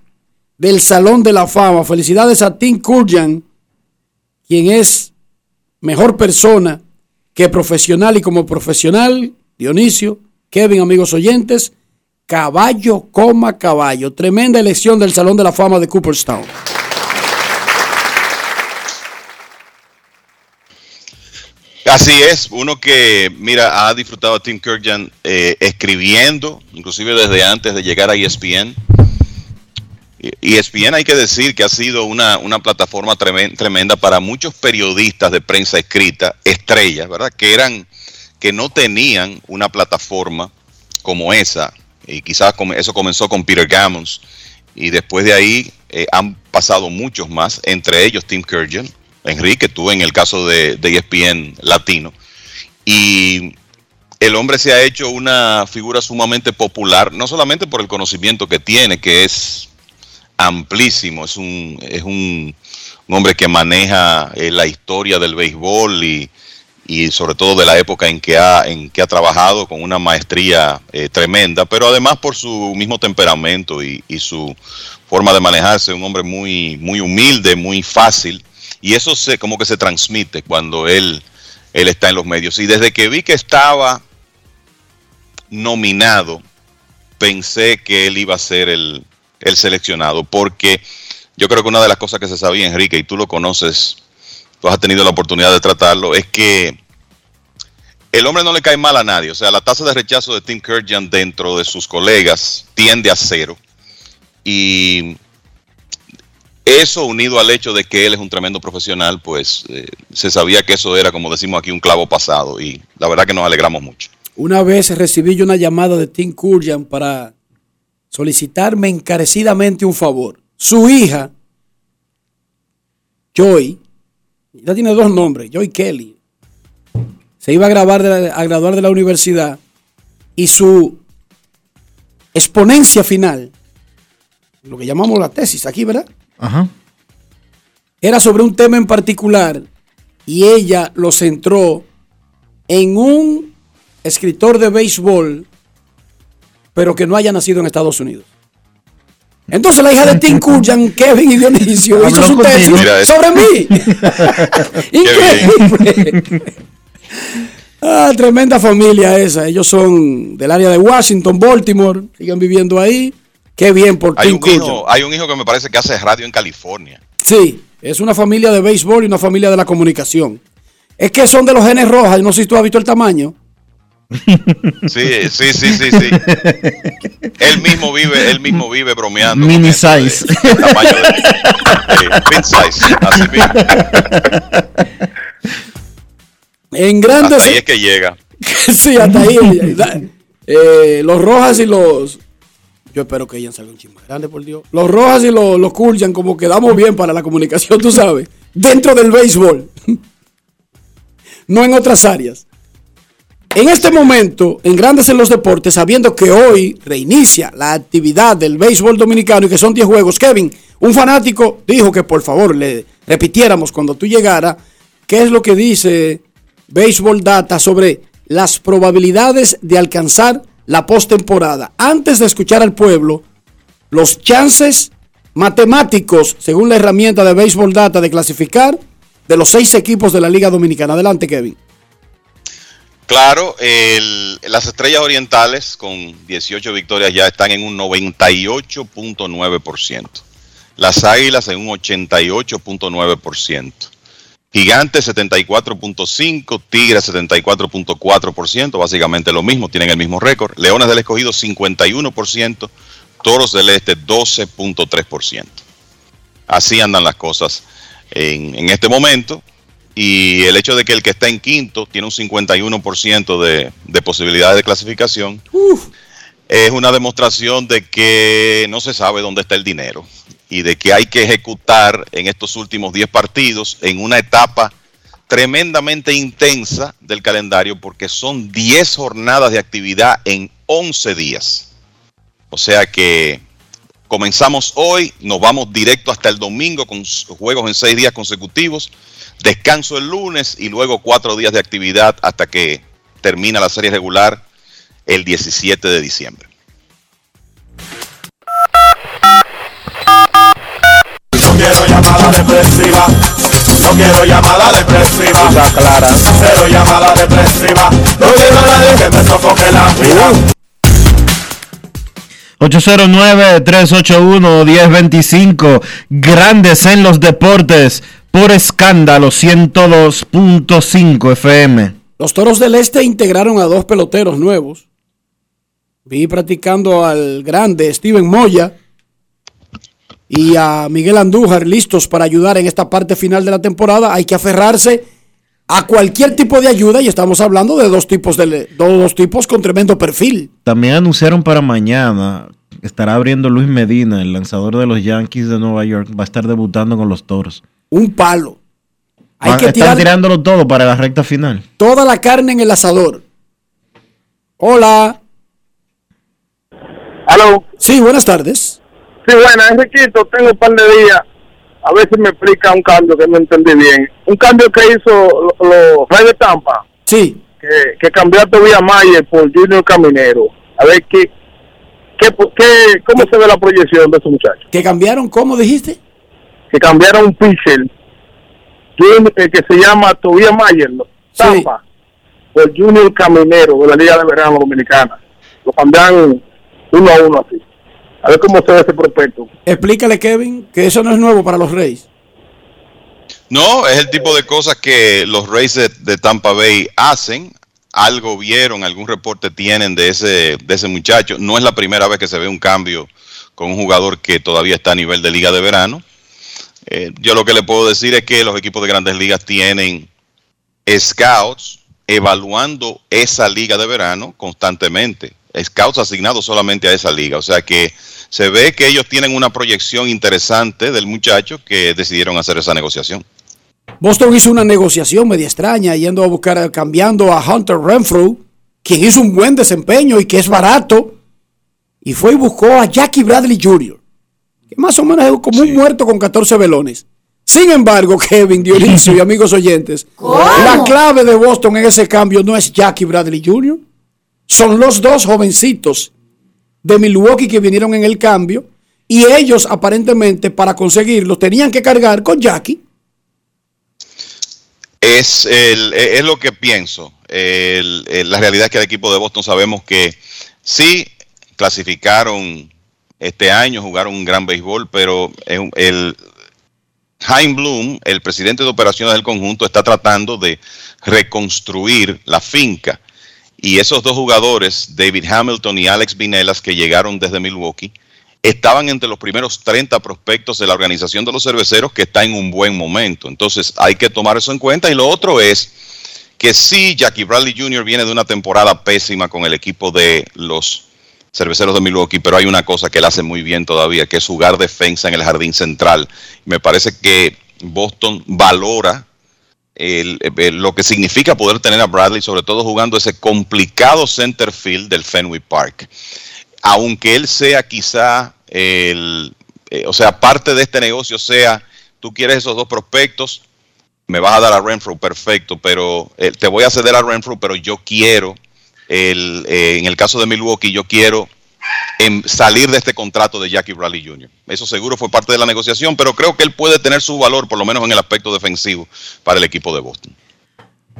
del Salón de la Fama. Felicidades a Tim Kurjan, quien es mejor persona que profesional y como profesional, Dionisio, Kevin, amigos oyentes, caballo coma caballo. Tremenda elección del Salón de la Fama de Cooperstown. Así es, uno que, mira, ha disfrutado a Tim Kirkjan eh, escribiendo, inclusive desde antes de llegar a ESPN. ESPN hay que decir que ha sido una, una plataforma tremenda para muchos periodistas de prensa escrita, estrellas, ¿verdad? Que eran que no tenían una plataforma como esa, y quizás eso comenzó con Peter Gammons, y después de ahí eh, han pasado muchos más, entre ellos Tim Kurgan, Enrique, tú en el caso de, de ESPN Latino, y el hombre se ha hecho una figura sumamente popular, no solamente por el conocimiento que tiene, que es amplísimo, es un, es un, un hombre que maneja eh, la historia del béisbol y, y sobre todo de la época en que ha, en que ha trabajado con una maestría eh, tremenda, pero además por su mismo temperamento y, y su forma de manejarse, un hombre muy, muy humilde, muy fácil, y eso se, como que se transmite cuando él, él está en los medios. Y desde que vi que estaba nominado, pensé que él iba a ser el, el seleccionado, porque yo creo que una de las cosas que se sabía, Enrique, y tú lo conoces, tú has tenido la oportunidad de tratarlo, es que el hombre no le cae mal a nadie. O sea, la tasa de rechazo de Tim Kurgan dentro de sus colegas tiende a cero. Y eso unido al hecho de que él es un tremendo profesional, pues eh, se sabía que eso era, como decimos aquí, un clavo pasado. Y la verdad que nos alegramos mucho. Una vez recibí yo una llamada de Tim Kurjan para solicitarme encarecidamente un favor. Su hija, Joy, ya tiene dos nombres, Joy Kelly, se iba a, grabar a graduar de la universidad y su exponencia final, lo que llamamos la tesis aquí, ¿verdad? Ajá. era sobre un tema en particular y ella lo centró en un escritor de béisbol, pero que no haya nacido en Estados Unidos. Entonces la hija de Tim Kurjan, Kevin y Dionisio Habló hizo su tesis sobre mí. Increíble. Ah, tremenda familia esa. Ellos son del área de Washington, Baltimore. Siguen viviendo ahí. Qué bien por Hay un, hijo, hay un hijo que me parece que hace radio en California. Sí, es una familia de béisbol y una familia de la comunicación. Es que son de los genes rojas, no sé si tú has visto el tamaño. Sí, sí, sí, sí, sí. Él mismo vive, él mismo vive bromeando. Mini eso de- size. del tamaño de- eh, pin size, así mismo. En grandes. Hasta ahí es que llega. sí, hasta ahí. Eh, los rojas y los. Yo espero que hayan salido un chisme grande, por Dios. Los rojas y los, los Kurjan, como quedamos bien para la comunicación, tú sabes. Dentro del béisbol. no en otras áreas. En este momento, en Grandes en los Deportes, sabiendo que hoy reinicia la actividad del béisbol dominicano y que son 10 juegos, Kevin, un fanático dijo que por favor le repitiéramos cuando tú llegara qué es lo que dice Béisbol Data sobre las probabilidades de alcanzar la postemporada. Antes de escuchar al pueblo, los chances matemáticos, según la herramienta de Béisbol Data, de clasificar de los seis equipos de la Liga Dominicana. Adelante, Kevin. Claro, el- las estrellas orientales con 18 victorias ya están en un 98.9%. Las águilas en un 88.9%. Gigantes 74.5%, Tigres 74.4%, básicamente lo mismo, tienen el mismo récord. Leones del Escogido 51%, Toros del Este 12.3%. Así andan las cosas en, en este momento. Y el hecho de que el que está en quinto tiene un 51% de, de posibilidades de clasificación es una demostración de que no se sabe dónde está el dinero y de que hay que ejecutar en estos últimos 10 partidos en una etapa tremendamente intensa del calendario porque son 10 jornadas de actividad en 11 días. O sea que comenzamos hoy, nos vamos directo hasta el domingo con juegos en 6 días consecutivos, descanso el lunes y luego 4 días de actividad hasta que termina la serie regular el 17 de diciembre. Quiero llamada depresiva. clara. Cero llamada depresiva. No quiero a nadie que me sofoque la vida. 809-381-1025, Grandes en los Deportes, por escándalo 102.5 FM. Los Toros del Este integraron a dos peloteros nuevos. Vi practicando al grande Steven Moya y a Miguel Andújar listos para ayudar en esta parte final de la temporada. Hay que aferrarse a cualquier tipo de ayuda y estamos hablando de dos tipos de dos, dos tipos con tremendo perfil. También anunciaron para mañana estará abriendo Luis Medina, el lanzador de los Yankees de Nueva York, va a estar debutando con los Toros. Un palo. Hay Van- que están tirar tirándolo todo para la recta final. toda la carne en el asador. Hola. Aló. Sí, buenas tardes. Sí, bueno, Enriquito, tengo un par de días. A ver si me explica un cambio que no entendí bien. Un cambio que hizo lo- los Reyes de Tampa. Sí. Que, que cambió a Tobias Mayer por Junior Caminero. A ver qué, qué, qué, cómo se ve la proyección de ese muchacho. ¿Que cambiaron cómo dijiste? Que cambiaron un pitcher eh, que se llama Tobias Mayer, ¿no? Tampa, por Junior Caminero de la Liga de Verano Dominicana. Lo cambiaron uno a uno así. A ver cómo se ve ese prospecto. Explícale, Kevin, que eso no es nuevo para los Reyes. No, es el tipo de cosas que los Rays de, de Tampa Bay hacen. Algo vieron, algún reporte tienen de ese, de ese muchacho. No es la primera vez que se ve un cambio con un jugador que todavía está a nivel de liga de verano. Eh, yo lo que le puedo decir es que los equipos de grandes ligas tienen scouts evaluando esa liga de verano constantemente. Scouts asignados solamente a esa liga. O sea que se ve que ellos tienen una proyección interesante del muchacho que decidieron hacer esa negociación. Boston hizo una negociación media extraña, yendo a buscar, cambiando a Hunter Renfro, quien hizo un buen desempeño y que es barato, y fue y buscó a Jackie Bradley Jr., que más o menos es como un muerto con 14 velones. Sin embargo, Kevin, Dionisio y amigos oyentes, la clave de Boston en ese cambio no es Jackie Bradley Jr., son los dos jovencitos de Milwaukee que vinieron en el cambio, y ellos aparentemente para conseguirlo tenían que cargar con Jackie. Es, el- es lo que pienso. La realidad es que el equipo de Boston sabemos que sí clasificaron este año, jugaron un gran béisbol, pero el, el Hein Bloom, el presidente de operaciones del conjunto, está tratando de reconstruir la finca. Y esos dos jugadores, David Hamilton y Alex Binelas, que llegaron desde Milwaukee, estaban entre los primeros 30 prospectos de la organización de los cerveceros que está en un buen momento. Entonces hay que tomar eso en cuenta. Y lo otro es que sí, Jackie Bradley Jr. viene de una temporada pésima con el equipo de los cerveceros de Milwaukee, pero hay una cosa que él hace muy bien todavía, que es jugar defensa en el jardín central. Me parece que Boston valora el- el- lo que significa poder tener a Bradley, sobre todo jugando ese complicado center field del Fenway Park. Aunque él sea quizá el, eh, o sea, parte de este negocio sea, tú quieres esos dos prospectos, me vas a dar a Renfro, perfecto, pero eh, te voy a ceder a Renfro, pero yo quiero, el, eh, en el caso de Milwaukee, yo quiero em, salir de este contrato de Jackie Bradley Jr. Eso seguro fue parte de la negociación, pero creo que él puede tener su valor, por lo menos en el aspecto defensivo, para el equipo de Boston.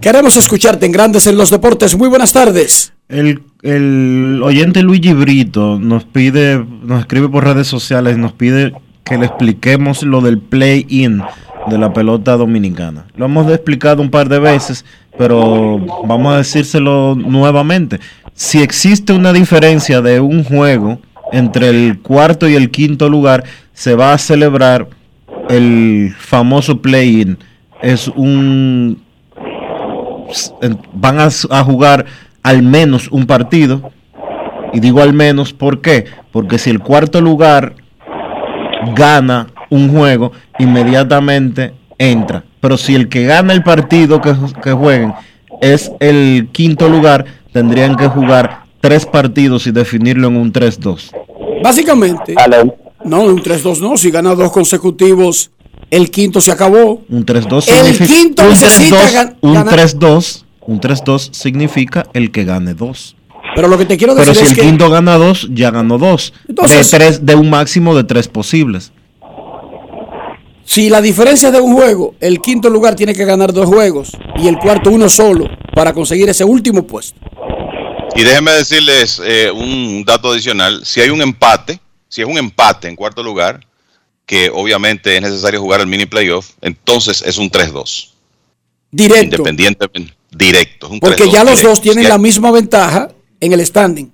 Queremos escucharte en Grandes en los Deportes. Muy buenas tardes. El, el oyente Luigi Brito nos pide, nos escribe por redes sociales, nos pide que le expliquemos lo del play-in de la pelota dominicana. Lo hemos explicado un par de veces, pero vamos a decírselo nuevamente. Si existe una diferencia de un juego entre el cuarto y el quinto lugar, se va a celebrar el famoso play-in. Es un van a, jugar al menos un partido. Y digo al menos, ¿por qué? Porque si el cuarto lugar gana un juego, inmediatamente entra. Pero si el que gana el partido que, que jueguen es el quinto lugar, tendrían que jugar tres partidos y definirlo en un 3-2. Básicamente, no, un 3-2 no. Si gana dos consecutivos, el quinto se acabó. Un 3-2 El significa- quinto un necesita 3-2 gan- un ganar- 3-2 un 3-2 significa el que gane dos. Pero lo que te quiero Pero decir si es el que quinto gana dos, ya ganó dos. Entonces- de, tres, de un máximo de tres posibles. si la diferencia es de un juego, el quinto lugar tiene que ganar dos juegos y el cuarto uno solo para conseguir ese último puesto. Y déjenme decirles eh, un dato adicional. Si hay un empate, si es un empate en cuarto lugar, que obviamente es necesario jugar el mini playoff, entonces es un 3-2. Directo. Independientemente, directo. es un Porque 3-2 ya los directo. dos tienen Si la misma ventaja en el standing.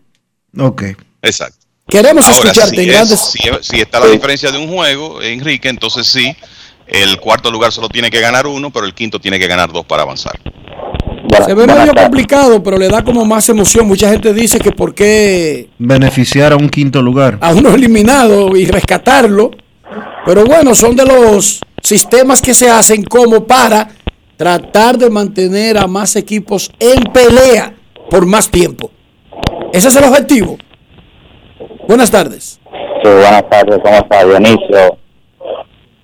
Ok. Exacto. Queremos Ahora, escucharte si, en es- grandes. si, si está la diferencia de un juego, Enrique, entonces sí, el cuarto lugar solo tiene que ganar uno, pero el quinto tiene que ganar dos para avanzar. Se ve medio complicado, pero le da como más emoción. Mucha gente dice que por qué Beneficiar a un quinto lugar. a uno eliminado y rescatarlo. Pero bueno, son de los sistemas que se hacen como para tratar de mantener a más equipos en pelea por más tiempo. Ese es el objetivo. Buenas tardes. Sí, buenas tardes, ¿cómo está Dionisio?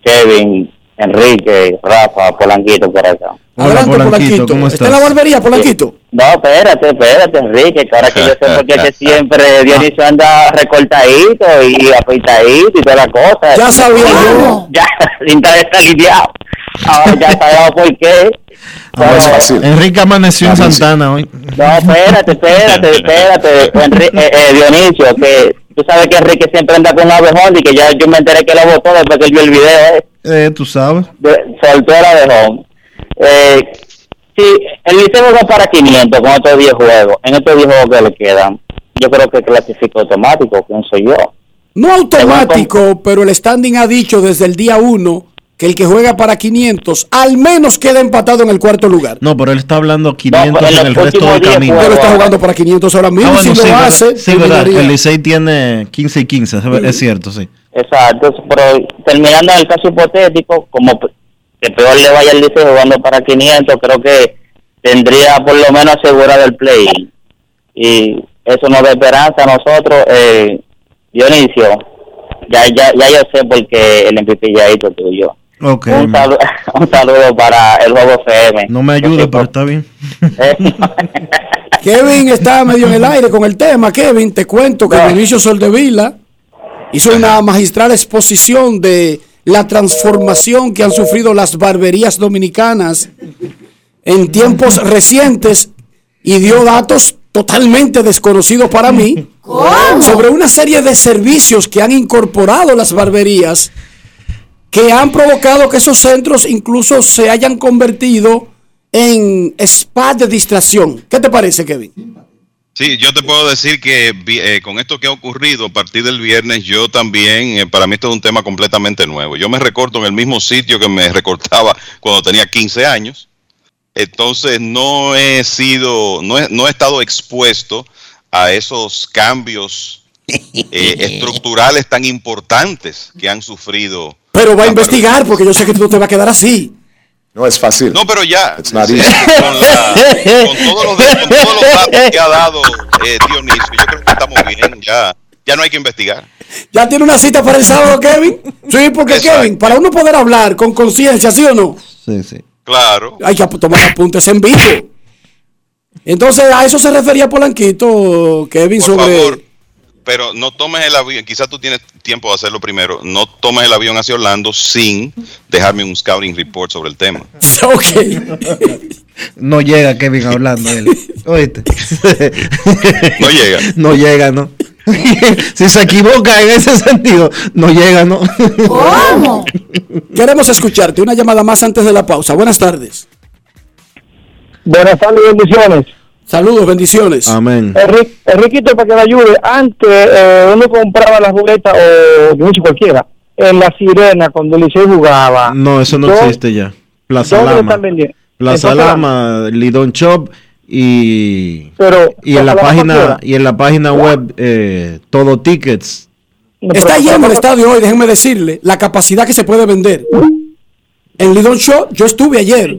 Kevin, Enrique, Rafa, Polanquito por acá. Adelante, Polanquito. ¿Está en la barbería, Polanquito? No, espérate, espérate, Enrique, que ahora que yo sé por qué es que siempre Dionisio anda recortadito y afeitadito y toda la cosa. Ya sabía yo. Ya, sin estar lidiado. Ahora ya sabemos por qué. Enrique amaneció en Santana hoy. No, espérate, espérate, espérate, Enri- eh, eh, Dionisio, que tú sabes que Enrique siempre anda con abejón y que ya yo me enteré que lo votó después que él vio el video, ¿eh? Eh, tú sabes. de- soltó el abejón. Eh, sí, el Liceo va para 500 con estos 10 juegos. En estos 10 juegos que le quedan, yo creo que clasifica automático, pienso yo. No automático, pero el standing ha dicho desde el día 1 que el que juega para 500 al menos queda empatado en el cuarto lugar. No, pero él está hablando 500 pero en en, el resto del camino. Pero está jugando para 500 ahora mismo. Ah, bueno, si sí, lo verdad. hace, Sí, verdad. El Licey tiene 15 y 15, es- es cierto, sí. Exacto, pero terminando en el caso hipotético, como que peor le vaya al Liceo jugando para 500, creo que tendría por lo menos asegurado el play. Y eso nos da esperanza a nosotros. Eh, Dionisio, ya, ya, ya yo sé por qué el MVP ya hizo tuyo. Ok. Un, salu- un saludo para el Juego FM. No me ayude, pero está bien. Kevin está medio en el aire con el tema. Kevin, te cuento que Vinicio Soldevila hizo una magistral exposición de la transformación que han sufrido las barberías dominicanas en tiempos recientes y dio datos totalmente desconocidos para mí sobre una serie de servicios que han incorporado las barberías que han provocado que esos centros incluso se hayan convertido en spa de distracción. ¿Qué te parece, Kevin? Sí, yo te puedo decir que eh, con esto que ha ocurrido a partir del viernes, yo también, eh, para mí esto es un tema completamente nuevo. Yo me recorto en el mismo sitio que me recortaba cuando tenía 15 años. Entonces no he sido, no he, no he estado expuesto a esos cambios eh, estructurales tan importantes que han sufrido. Pero va a investigar porque yo sé que tú no te vas a quedar así. No es fácil. No, pero ya, It's not sí, easy. con, la- con todos los, con todos los datos que ha dado eh, Dionisio, yo creo que estamos bien, ya, ya no hay que investigar. ¿Ya tiene una cita para el sábado, Kevin? Sí, porque Kevin, para uno poder hablar con conciencia, ¿sí o no? Sí, sí. Claro. Hay que ap- tomar apuntes en vivo. Entonces, a eso se refería Polanquito, Kevin, Por sobre... favor, pero no tomes el avión, quizás tú tienes tiempo de hacerlo primero, no tomes el avión hacia Orlando sin dejarme un scouting report sobre el tema. Ok. No llega Kevin hablando él. Oíste. No llega. No llega, ¿no? si se equivoca en ese sentido, no llega, ¿no? ¿Cómo? Queremos escucharte. Una llamada más antes de la pausa. Buenas tardes. Buenas tardes, bendiciones. Saludos, bendiciones. Amén. Enri- Enriquito, para que me ayude, antes eh, uno compraba las boletas, o yo no sé cualquiera, en la sirena cuando el Licey jugaba. No, eso no ¿Dó- existe ya. Plaza ¿Dónde Lama. están vendiendo? Plaza Lama, Lidon Shop y Pero, y en la Lama página y en la página web eh, todo tickets. Está lleno el estadio hoy, déjenme decirle, la capacidad que se puede vender. En Lidon Show, yo estuve ayer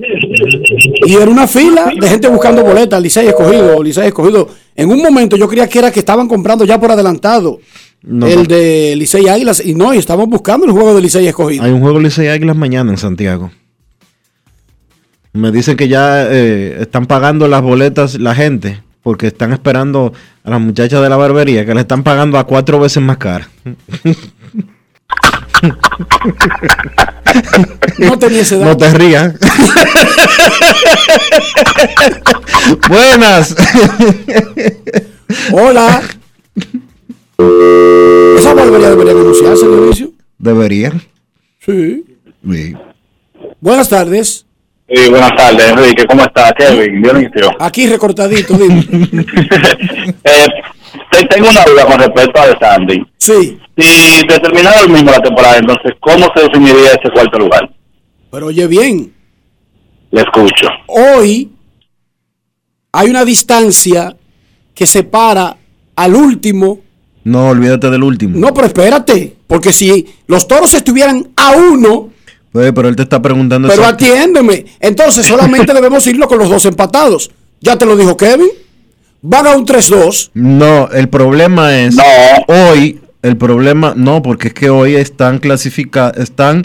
y era una fila de gente buscando boletas, Licey escogido, Licey escogido. En un momento yo creía que era que estaban comprando ya por adelantado No, el no. de Licey Águilas y no, y estaban buscando el juego de Licey escogido. Hay un juego Licey Águilas mañana en Santiago. Me dicen que ya eh, están pagando las boletas la gente porque están esperando a las muchachas de la barbería que le están pagando a cuatro veces más cara. No tenía ese dato. No te rías. Buenas. Hola. Esa barbería debería anunciarse, Dionisio. Deberían. Sí. Sí. Buenas tardes. Sí, buenas tardes, Enrique. ¿Cómo estás, Kevin? Dionisio. Aquí recortadito, dime. Eh, tengo una duda con respecto al standing. Sí. Si determinado el mismo la temporada, entonces, ¿cómo se definiría ese cuarto lugar? Pero oye bien, Le escucho. hoy hay una distancia que separa al último. No, olvídate del último. No, pero espérate, porque si los toros estuvieran a uno, Pues, pero él te está preguntando pero atiéndeme, entonces solamente debemos irlo con los dos empatados. Ya te lo dijo Kevin. Van a un 3-2. No, el problema es hoy, el problema, no, porque es que hoy están clasificados, están...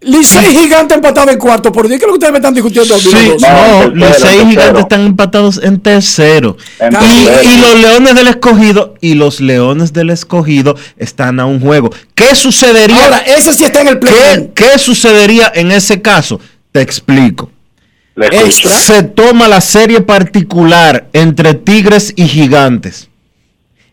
Licey Gigante empatado en cuarto. ¿Por qué es lo que ustedes me están discutiendo? Sí, dos? no, Licey y Gigantes están empatados en tercero. En Y, y los Leones del Escogido, y los Leones del Escogido están a un juego. ¿Qué sucedería? Ahora, ese sí está en el play. ¿Qué, qué sucedería en ese caso? Te explico. Se toma la serie particular entre Tigres y Gigantes.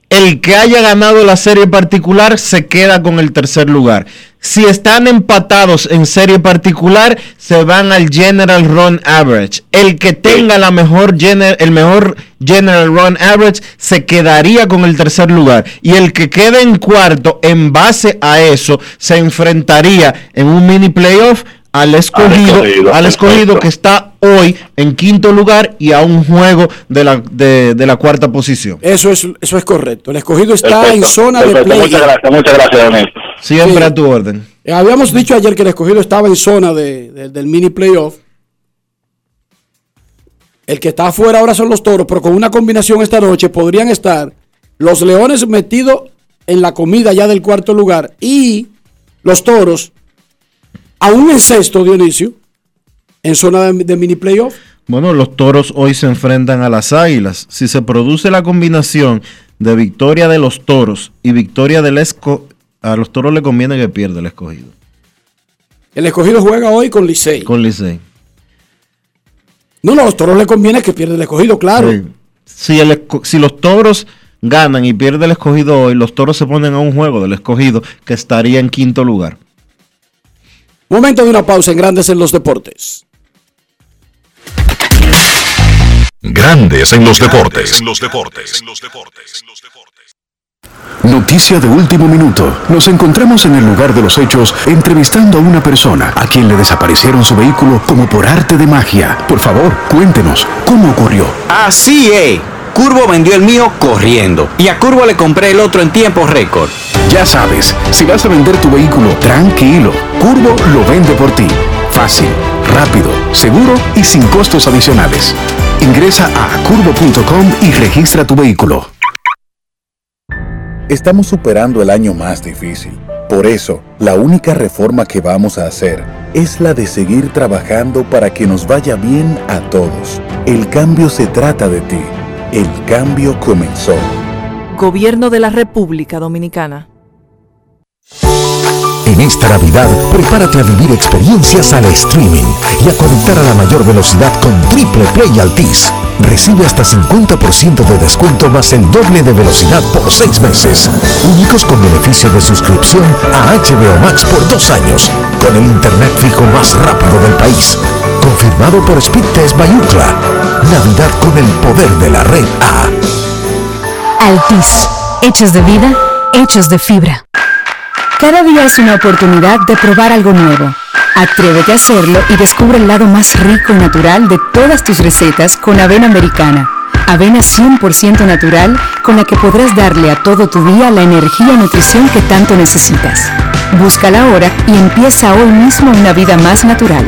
El que haya ganado la serie particular se queda con el tercer lugar. Si están empatados en serie particular, se van al General Run Average. El que tenga la mejor gener- el mejor General Run Average se quedaría con el tercer lugar. Y el que quede en cuarto, en base a eso, se enfrentaría en un mini playoff al escogido, escogido, al escogido que está hoy en quinto lugar y a un juego de la, de, de la cuarta posición. Eso es, eso es correcto. El escogido está Perfecto, en zona de play. Muchas gracias, muchas gracias, Néstor. Siempre Sí. a tu orden. Eh, Habíamos dicho ayer que el escogido estaba en zona de- de- del mini playoff. El que está afuera ahora son los toros, pero con una combinación esta noche podrían estar los leones metidos en la comida ya del cuarto lugar y los toros, aún en sexto, Dionisio, en zona de, de mini playoff. Bueno, los toros hoy se enfrentan a las águilas. Si se produce la combinación de victoria de los toros y victoria del esco, a los toros le conviene que pierda el escogido. El escogido juega hoy con Licey. Con Licey. No, no, a los toros le conviene que pierda el escogido, claro. Sí. Si, el si los toros ganan y pierde el escogido hoy, los toros se ponen a un juego del escogido que estaría en quinto lugar. Momento de una pausa en Grandes en los Deportes. Grandes en los deportes. Noticia de último minuto. Nos encontramos en el lugar de los hechos entrevistando a una persona a quien le desaparecieron su vehículo como por arte de magia. Por favor, cuéntenos, ¿cómo ocurrió? Así es. Curvo vendió el mío corriendo y a Curvo le compré el otro en tiempo récord. Ya sabes, si vas a vender tu vehículo, tranquilo. Curvo lo vende por ti. Fácil, rápido, seguro y sin costos adicionales. Ingresa a curvo.com y registra tu vehículo. Estamos superando el año más difícil. Por eso, la única reforma que vamos a hacer es la de seguir trabajando para que nos vaya bien a todos. El cambio se trata de ti. El cambio comenzó. Gobierno de la República Dominicana. En esta Navidad, prepárate a vivir experiencias al streaming y a conectar a la mayor velocidad con Triple Play Altis. Recibe hasta 50% de descuento más el doble de velocidad por seis meses. Únicos con beneficio de suscripción a HBO Max por dos años, con el internet fijo más rápido del país. Confirmado por Speedtest Ookla. Navidad con el poder de la red A. Altis, hechos de vida, hechos de fibra. Cada día es una oportunidad de probar algo nuevo. Atrévete a hacerlo y descubre el lado más rico y natural de todas tus recetas con avena americana. Avena 100% natural con la que podrás darle a todo tu día la energía y nutrición que tanto necesitas. Búscala ahora y empieza hoy mismo una vida más natural.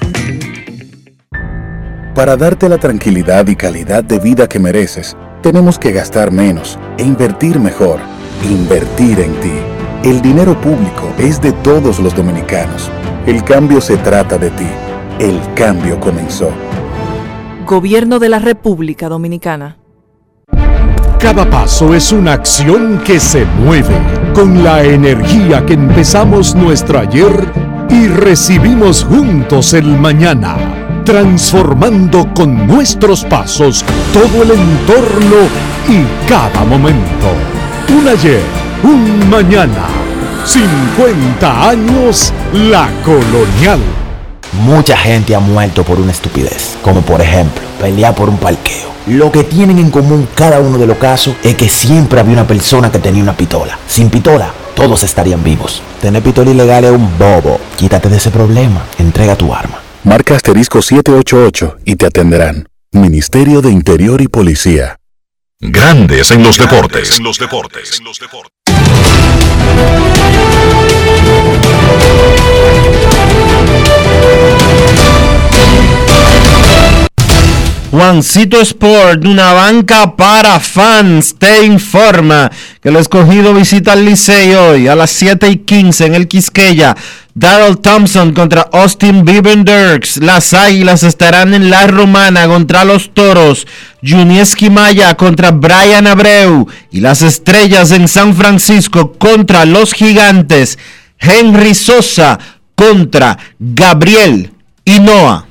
Para darte la tranquilidad y calidad de vida que mereces, tenemos que gastar menos e invertir mejor. Invertir en ti. El dinero público es de todos los dominicanos. El cambio se trata de ti. El cambio comenzó. Gobierno de la República Dominicana. Cada paso es una acción que se mueve con la energía que empezamos nuestro ayer y recibimos juntos el mañana, transformando con nuestros pasos todo el entorno y cada momento. Un ayer, un mañana, 50 años la colonial. Mucha gente ha muerto por una estupidez, como por ejemplo pelear por un parqueo. Lo que tienen en común cada uno de los casos es que siempre había una persona que tenía una pistola. Sin pistola, todos estarían vivos. Tener pistola ilegal es un bobo. Quítate de ese problema. Entrega tu arma. Marca asterisco 788 y te atenderán. Ministerio de Interior y Policía. Grandes en los deportes. En los deportes. Juancito Sport, una banca para fans, te informa que el escogido visita al Licey hoy a las 7 y 15 en el Quisqueya. Darrell Thompson contra Austin Bibenderks. Las Águilas estarán en la Romana contra los Toros. Junieski Maya contra Brian Abreu. Y las Estrellas en San Francisco contra los Gigantes. Henry Sosa contra Gabriel Hinoa.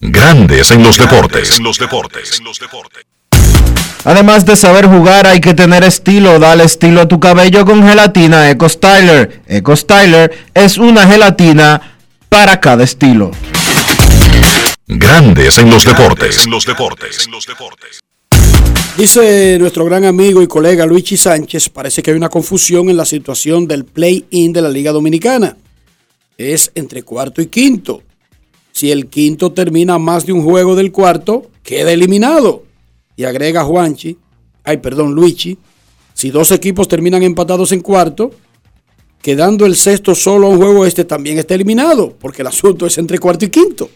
Grandes en los deportes. los deportes. Además de saber jugar, hay que tener estilo. Dale estilo a tu cabello con gelatina Eco Styler. Eco Styler es una gelatina para cada estilo. Grandes en los deportes. En los deportes. Dice nuestro gran amigo y colega Luigi Sánchez, parece que hay una confusión en la situación del play-in de la Liga Dominicana. Es entre cuarto y quinto. Si el quinto termina más de un juego del cuarto, queda eliminado. Y agrega Juanchi, ay perdón, Luigi, si dos equipos terminan empatados en cuarto, quedando el sexto solo a un juego, este también está eliminado, porque el asunto es entre cuarto y quinto.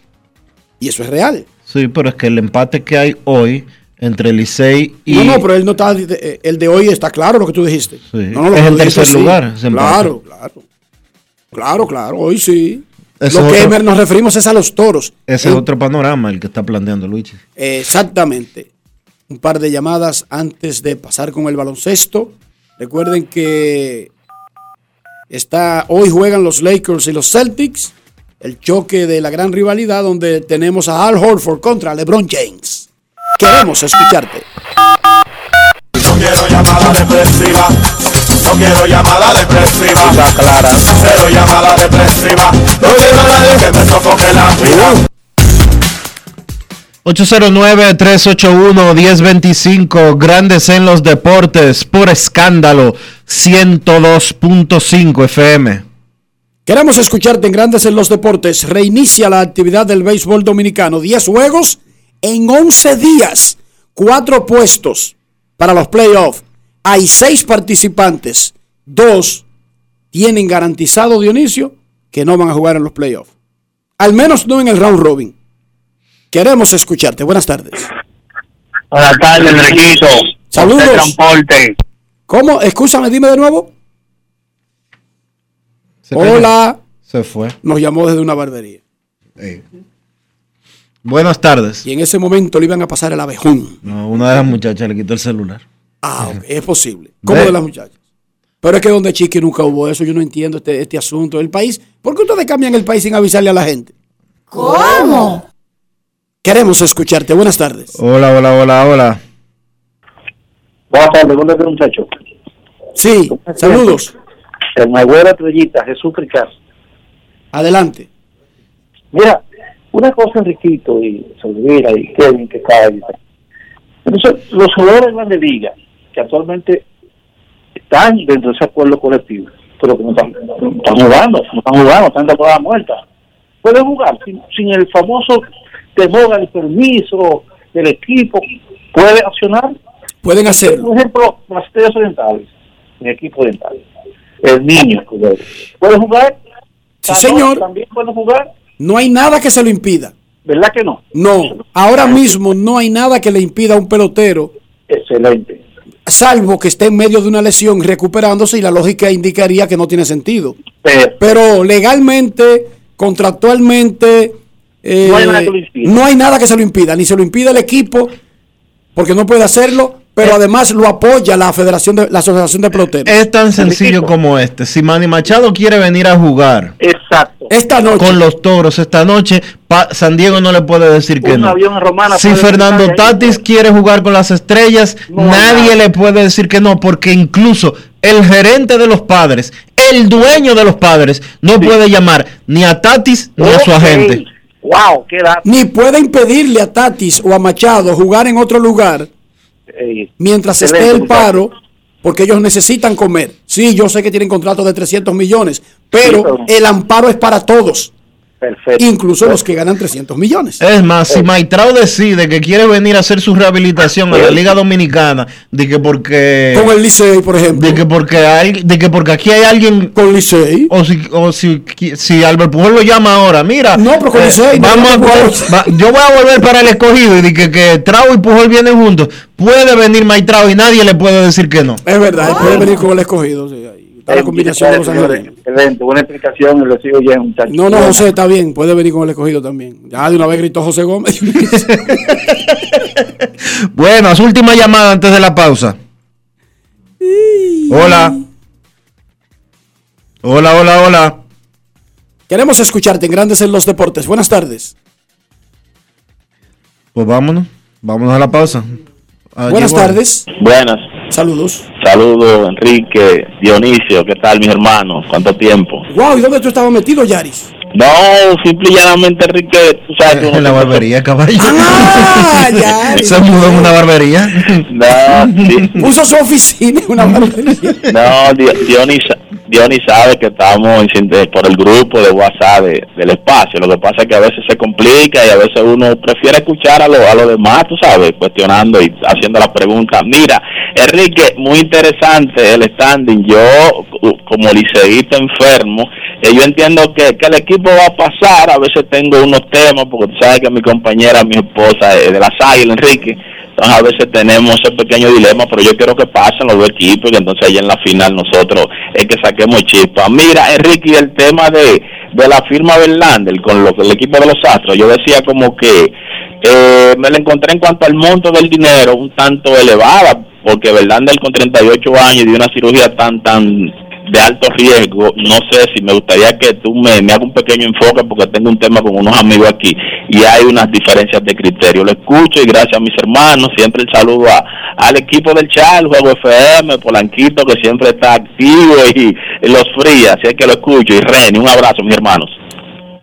Y eso es real. Sí, pero es que el empate que hay hoy entre Licey y... No, no, pero él no está, eh, el de hoy está claro lo que tú dijiste. Sí. No, no, lo es el tercer lugar. Claro, claro. Claro, claro, hoy sí. Ese lo es que otro- nos referimos es a los toros. Ese es otro panorama el que está planteando Luigi. Exactamente. Un par de llamadas antes de pasar con el baloncesto. Recuerden que está, hoy juegan los Lakers y los Celtics. El choque de la gran rivalidad donde tenemos a Al Horford contra LeBron James. Queremos escucharte. No quiero llamada depresiva. No quiero llamada depresiva. clara. Cero llamada depresiva. No quiero a nadie que me sofoque la vida. 809-381-1025, Grandes en los Deportes, por escándalo, 102.5 FM. Queremos escucharte en Grandes en los Deportes. Reinicia la actividad del béisbol dominicano. 10 juegos en 11 días. Cuatro puestos para los playoffs. Hay seis participantes. Dos tienen garantizado, Dionisio, que no van a jugar en los playoffs. Al menos no en el round robin. Queremos escucharte. Buenas tardes. Buenas tardes, Enriquito. Saludos. Transporte. ¿Cómo? Escúchame, dime de nuevo. Hola. Se fue. Nos llamó desde una barbería. Buenas tardes. Y en ese momento le iban a pasar el abejón. No, una de las muchachas le quitó el celular. Ah, es posible. ¿Cómo Ve. de las muchachas? Pero es que donde Chiqui nunca hubo eso. Yo no entiendo este, este asunto. El país. ¿Por qué ustedes cambian el país sin avisarle a la gente? ¿Cómo? Queremos escucharte. Buenas tardes. Hola, hola, hola, hola. Buenas tardes, ¿dónde está el muchacho? Sí, saludos. El Mayhuela Estrellita, Jesús Picasso. Adelante. Mira, una cosa, Enriquito y Solvira y Kevin, que está ahí. Entonces, los jugadores de Grandes Ligas, que actualmente están dentro de ese acuerdo colectivo, pero que no están, jugando, no están jugando, están en temporada muerta, pueden jugar sin, sin el famoso temor al permiso del equipo, puede accionar. Pueden hacerlo. Por ejemplo, las estrellas orientales, mi equipo oriental, el niño, ¿puede jugar? Sí, señor. También puede jugar. No hay nada que se lo impida. ¿Verdad que no? No. Ahora mismo no hay nada que le impida a un pelotero. Excelente. Salvo que esté en medio de una lesión recuperándose y la lógica indicaría que no tiene sentido. Pero legalmente, contractualmente, eh, No hay nada que lo impida. no hay nada que se lo impida. Ni se lo impide el equipo, porque no puede hacerlo, pero además lo apoya la Federación de la Asociación de Peloteros. Es tan sencillo como este. Si Manny Machado quiere venir a jugar Exacto. Esta noche. con los toros esta noche, pa- San Diego no le puede decir que no. avión en Romana Si Fernando ahí. Tatis quiere jugar con las estrellas, No nadie le puede decir que no, porque incluso el gerente de los padres, el dueño de los padres, no puede llamar ni a Tatis ni a su agente. Wow, qué dato. Ni puede impedirle a Tatis o a Machado jugar en otro lugar Ey, mientras esté el paro, porque ellos necesitan comer. Sí, yo sé que tienen contratos de 300 millones, pero el amparo es para todos, Perfecto. incluso los que ganan 300 millones. Es más, si Maitrao decide que quiere venir a hacer su rehabilitación a la Liga Dominicana, de que porque Con el Licey, por ejemplo. de que porque hay, de que porque aquí hay alguien con Licey o si o si, si Albert Pujol lo llama ahora, mira, No, pero con eh, Licey, vamos a no, va- yo voy a volver para el escogido y de que, que Trau y Pujol vienen juntos, puede venir Maitrao y nadie le puede decir que no. Es verdad, puede venir con el escogido. sí, ahí. Está la combinación de los. Excelente, buena explicación y lo sigo ya, muchachos. No, no, José, está bien, puede venir con el escogido también. Ya de una vez gritó José Gómez. Bueno, su última llamada antes de la pausa. Hola. Hola, hola, hola. Queremos escucharte en Grandes en los Deportes. Buenas tardes. Pues vámonos, vámonos a la pausa. Ah, Buenas llegó. tardes. Buenas. Saludos. Saludos, Enrique, Dionisio, ¿qué tal, mis hermanos? ¿Cuánto tiempo? Wow, ¿y dónde tú estabas metido, Yaris? No, simple y llanamente, Enrique, tú sabes que uno En la barbería, caballo. Ah, ya. Se mudó en una barbería. No, sí. Puso su oficina en una barbería. No, Di- Dionis sabe que estamos por el grupo de WhatsApp de- del espacio. Lo que pasa es que a veces se complica y a veces uno prefiere escuchar a los a los demás, tú sabes, cuestionando y haciendo las preguntas. Mira, Enrique, muy interesante el standing. Yo, como liceísta enfermo, eh, yo entiendo que, que el equipo va a pasar. A veces tengo unos temas, porque tú sabes que mi compañera, mi esposa, es de las Águilas, Enrique. Entonces a veces tenemos ese pequeño dilema, pero yo quiero que pasen los dos equipos y entonces ahí en la final nosotros es que saquemos chispa. Mira, Enrique, el tema de, de la firma Verlander con lo, el equipo de los Astros, yo decía como que eh, me la encontré en cuanto al monto del dinero un tanto elevada, porque Verlander con 38 años y de una cirugía tan, tan de alto riesgo, no sé si me gustaría que tú me, me hagas un pequeño enfoque porque tengo un tema con unos amigos aquí y hay unas diferencias de criterio. Lo escucho y gracias a mis hermanos, siempre el saludo a, al equipo del Chal, Juego FM, Polanquito que siempre está activo y, los frías, así es que lo escucho y Reni, un abrazo mis hermanos.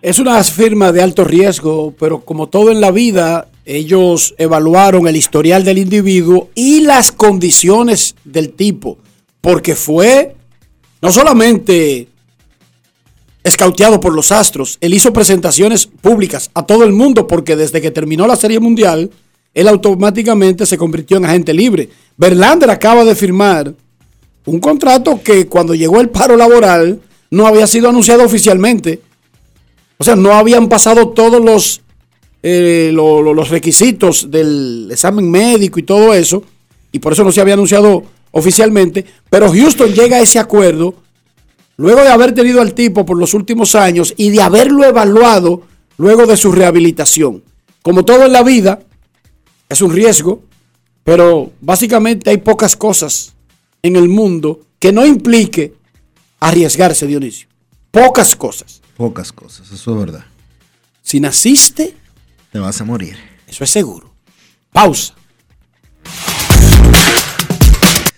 Es una firma de alto riesgo, pero como todo en la vida, ellos evaluaron el historial del individuo y las condiciones del tipo, porque fue no solamente escauteado por los Astros, él hizo presentaciones públicas a todo el mundo, porque desde que terminó la Serie Mundial, él automáticamente se convirtió en agente libre. Verlander acaba de firmar un contrato que cuando llegó el paro laboral no había sido anunciado oficialmente. O sea, no habían pasado todos los, eh, lo- lo- los requisitos del examen médico y todo eso. y por eso no se había anunciado oficialmente, pero Houston llega a ese acuerdo luego de haber tenido al tipo por los últimos años y de haberlo evaluado luego de su rehabilitación. Como todo en la vida, es un riesgo, pero básicamente hay pocas cosas en el mundo que no implique arriesgarse, Dionisio. Pocas cosas. Pocas cosas, eso es verdad. Si naciste, te vas a morir. Eso es seguro. Pausa.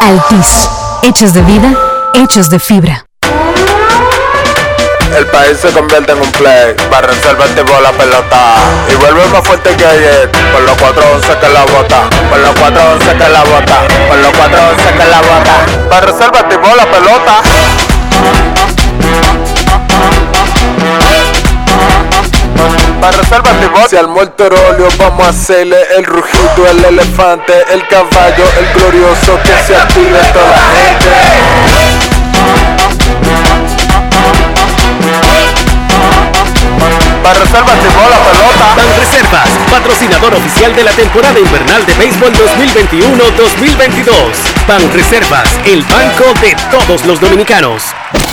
Altis, hechos de vida, hechos de fibra. El país se convierte en un play. Para reservar tipo la pelota. Y vuelve más fuerte que ayer. Por los 411 que la bota. Por los 411 que la bota. Por los 411 que la bota. Para reservar tipo la pelota. Para reservar. Si al muerto óleo vamos a hacerle el rugido, el elefante, el caballo, el glorioso que se active toda la gente. Para reservas la pelota. Ban Reservas, patrocinador oficial de la temporada invernal de béisbol 2021-2022. Ban Reservas, el banco de todos los dominicanos.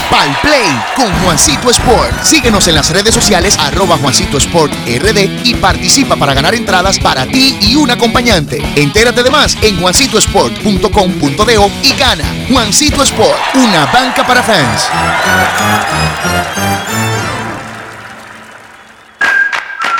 Pal Play con Juancito Sport. Síguenos en las redes sociales arroba Juancito Sport RD y participa para ganar entradas para ti y un acompañante. Entérate de más en juancitosport.com.de y gana. Juancito Sport, una banca para fans.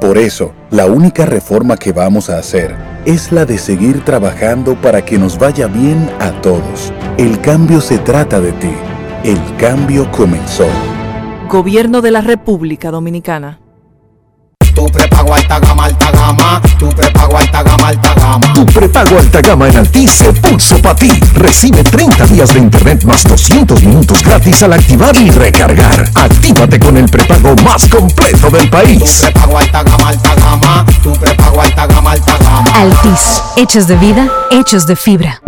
Por eso, la única reforma que vamos a hacer es la de seguir trabajando para que nos vaya bien a todos. El cambio se trata de ti. El cambio comenzó. Gobierno de la República Dominicana. Tu prepago alta gama, alta gama. Tu prepago alta gama, alta gama. Tu prepago alta gama en Altis se puso para ti. Recibe 30 días de internet más 200 minutos gratis al activar y recargar. Actívate con el prepago más completo del país. Tu prepago alta gama, alta gama. Tu prepago alta gama, alta gama. Altis, hechos de vida, hechos de fibra.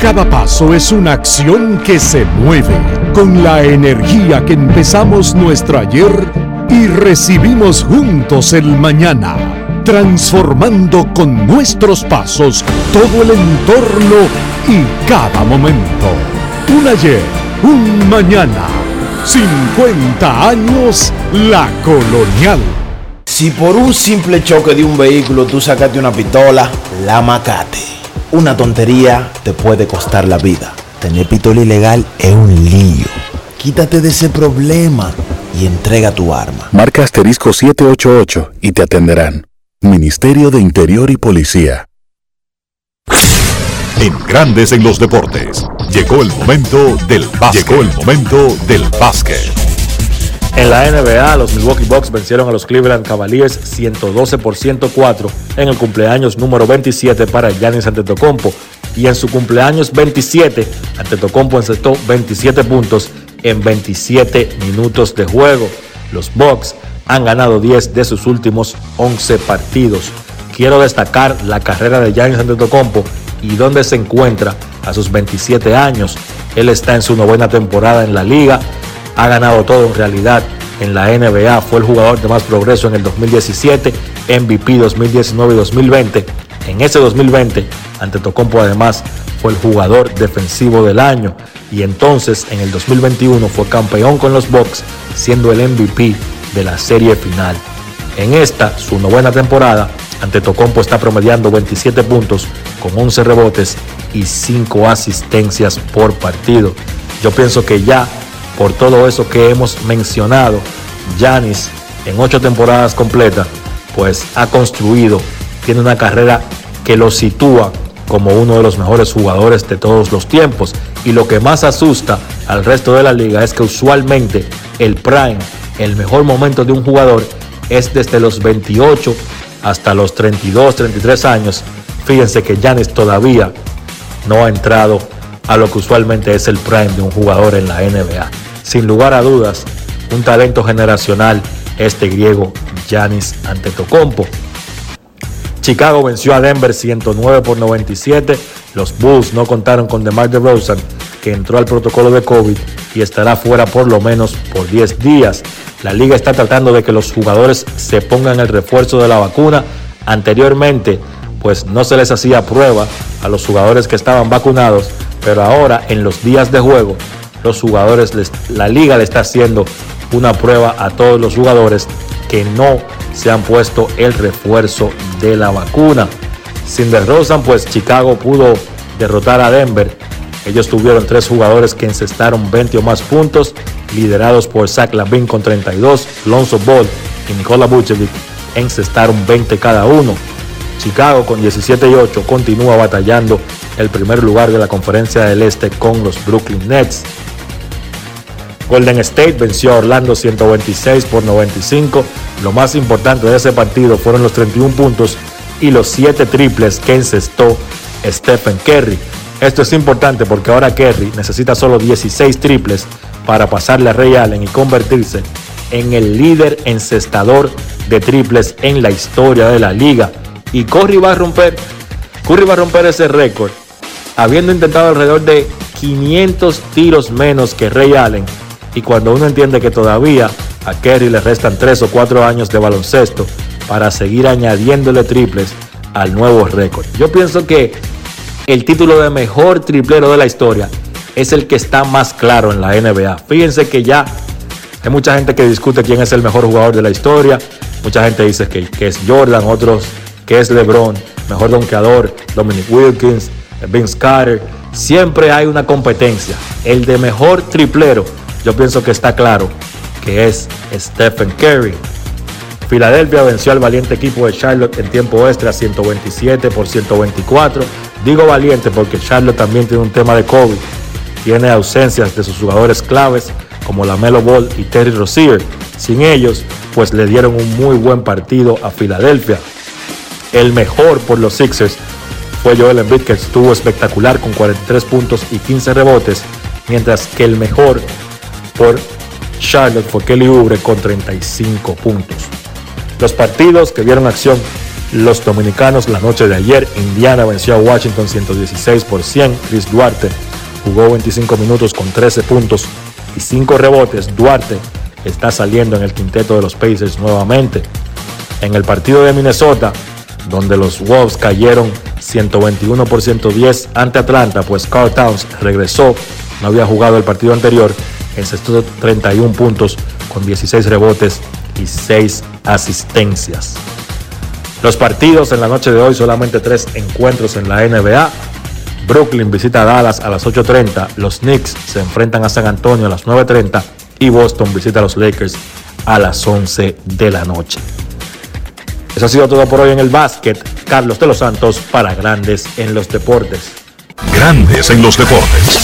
Cada paso es una acción que se mueve con la energía que empezamos nuestro ayer y recibimos juntos el mañana, transformando con nuestros pasos todo el entorno y cada momento. Un ayer, un mañana, 50 años la colonial. Si por un simple choque de un vehículo tú sacaste una pistola, la macate. Una tontería te puede costar la vida. Tener pistola ilegal es un lío. Quítate de ese problema y entrega tu arma. Marca asterisco 788 y te atenderán. Ministerio de Interior y Policía. En Grandes en los Deportes. Llegó el momento del básquet. Llegó el momento del básquet. En la NBA, los Milwaukee Bucks vencieron a los Cleveland Cavaliers 112 por 104 en el cumpleaños número 27 para Giannis Antetokounmpo y en su cumpleaños 27 Antetokounmpo encestó 27 puntos en 27 minutos de juego. Los Bucks han ganado 10 de sus últimos 11 partidos. Quiero destacar la carrera de Giannis Antetokounmpo y dónde se encuentra a sus 27 años. Él está en su novena temporada en la liga, ha ganado todo en realidad en la NBA, fue el jugador de más progreso en el 2017, MVP 2019 y 2020. En ese 2020, Antetokounmpo además fue el jugador defensivo del año y entonces en el 2021 fue campeón con los Bucks, siendo el MVP de la serie final. En esta, su novena temporada, Antetokounmpo está promediando 27 puntos con 11 rebotes y 5 asistencias por partido. Yo pienso que ya por todo eso que hemos mencionado, Yanis en 8 temporadas completas, pues ha construido, tiene una carrera que lo sitúa como uno de los mejores jugadores de todos los tiempos. Y lo que más asusta al resto de la liga es que usualmente el prime, el mejor momento de un jugador, es desde los 28 hasta los 32, 33 años. Fíjense que Giannis todavía no ha entrado a lo que usualmente es el prime de un jugador en la NBA. Sin lugar a dudas, un talento generacional este griego Giannis Antetokounmpo. Chicago venció a Denver 109 por 97. Los Bulls no contaron con DeMar DeRozan, que entró al protocolo de COVID y estará fuera por lo menos por 10 días. La liga está tratando de que los jugadores se pongan el refuerzo de la vacuna. Anteriormente, pues no se les hacía prueba a los jugadores que estaban vacunados, pero ahora en los días de juego, los jugadores, la liga le está haciendo una prueba a todos los jugadores que no se han puesto el refuerzo de la vacuna. Sin DeRozan, pues Chicago pudo derrotar a Denver. Ellos tuvieron tres jugadores que encestaron 20 o más puntos, liderados por Zach Lavin con 32, Lonzo Ball y Nikola Vucevic encestaron 20 cada uno. Chicago con 17 y 8 continúa batallando el primer lugar de la conferencia del Este con los Brooklyn Nets. Golden State venció a Orlando 126 por 95. Lo más importante de ese partido fueron los 31 puntos y los 7 triples que encestó Stephen Curry. Esto es importante porque ahora Curry necesita solo 16 triples para pasarle a Ray Allen y convertirse en el líder encestador de triples en la historia de la liga. Y Curry va a romper, Curry va a romper ese récord habiendo intentado alrededor de 500 tiros menos que Ray Allen y cuando uno entiende que todavía a Kerry le restan 3 o 4 años de baloncesto para seguir añadiéndole triples al nuevo récord. Yo pienso que el título de mejor triplero de la historia es el que está más claro en la NBA. Fíjense que ya hay mucha gente que discute quién es el mejor jugador de la historia. Mucha gente dice que, que es Jordan, otros que es LeBron, mejor donkeador, Dominic Wilkins, Vince Carter. Siempre hay una competencia. El de mejor triplero yo pienso que está claro que es Stephen Curry. Filadelfia venció al valiente equipo de Charlotte en tiempo extra 127 por 124. Digo valiente porque Charlotte también tiene un tema de COVID. Tiene ausencias de sus jugadores claves como la Melo Ball y Terry Rozier. Sin ellos, pues le dieron un muy buen partido a Filadelfia. El mejor por los Sixers fue Joel Embiid que estuvo espectacular con 43 puntos y 15 rebotes, mientras que el mejor por Charlotte fue Kelly Oubre con 35 puntos. Los partidos que vieron acción los dominicanos la noche de ayer, Indiana venció a Washington 116 por 100, Chris Duarte jugó 25 minutos con 13 puntos y 5 rebotes. Duarte está saliendo en el quinteto de los Pacers nuevamente. En el partido de Minnesota, donde los Wolves cayeron 121 por 110 ante Atlanta, pues Carl Towns regresó, no había jugado el partido anterior encestó 31 puntos con 16 rebotes y 6 asistencias. Los partidos en la noche de hoy, solamente tres encuentros en la NBA. Brooklyn visita a Dallas a las 8.30, los Knicks se enfrentan a San Antonio a las 9.30 y Boston visita a los Lakers a las 11 de la noche. Eso ha sido todo por hoy en el básquet. Carlos de los Santos para Grandes en los Deportes. Grandes en los Deportes.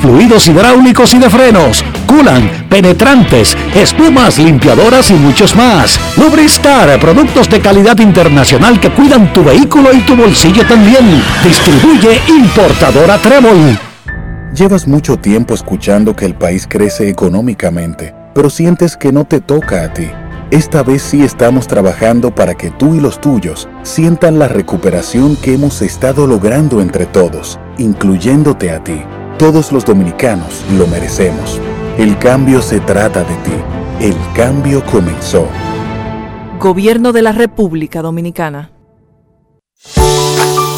fluidos hidráulicos y de frenos, culan, penetrantes, espumas, limpiadoras y muchos más. Lubristar, productos de calidad internacional que cuidan tu vehículo y tu bolsillo también. Distribuye importadora Trébol. Llevas mucho tiempo escuchando que el país crece económicamente, pero sientes que no te toca a ti. Esta vez sí estamos trabajando para que tú y los tuyos sientan la recuperación que hemos estado logrando entre todos, incluyéndote a ti. Todos los dominicanos lo merecemos. El cambio se trata de ti. El cambio comenzó. Gobierno de la República Dominicana.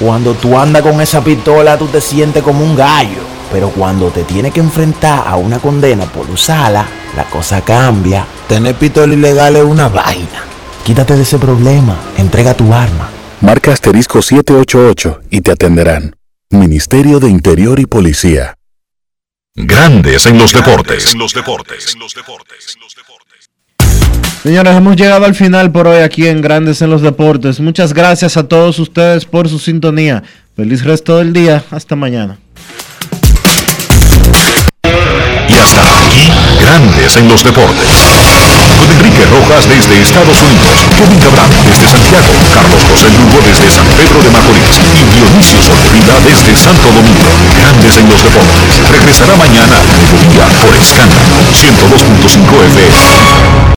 Cuando tú andas con esa pistola, tú te sientes como un gallo. Pero cuando te tienes que enfrentar a una condena por usarla, la cosa cambia. Tener pistola ilegal es una vaina. Quítate de ese problema. Entrega tu arma. Marca asterisco 788 y te atenderán. Ministerio de Interior y Policía. Grandes en los deportes. Señores, hemos llegado al final por hoy aquí en Grandes en los Deportes. Muchas gracias a todos ustedes por su sintonía. Feliz resto del día. Hasta mañana. Y hasta aquí, Grandes en los Deportes. Con Enrique Rojas desde Estados Unidos, Kevin Cabral desde Santiago, Carlos José Lugo desde San Pedro de Macorís y Dionisio Solterida desde Santo Domingo. Grandes en los Deportes. Regresará mañana a mediodía por Escándalo 102.5 FM.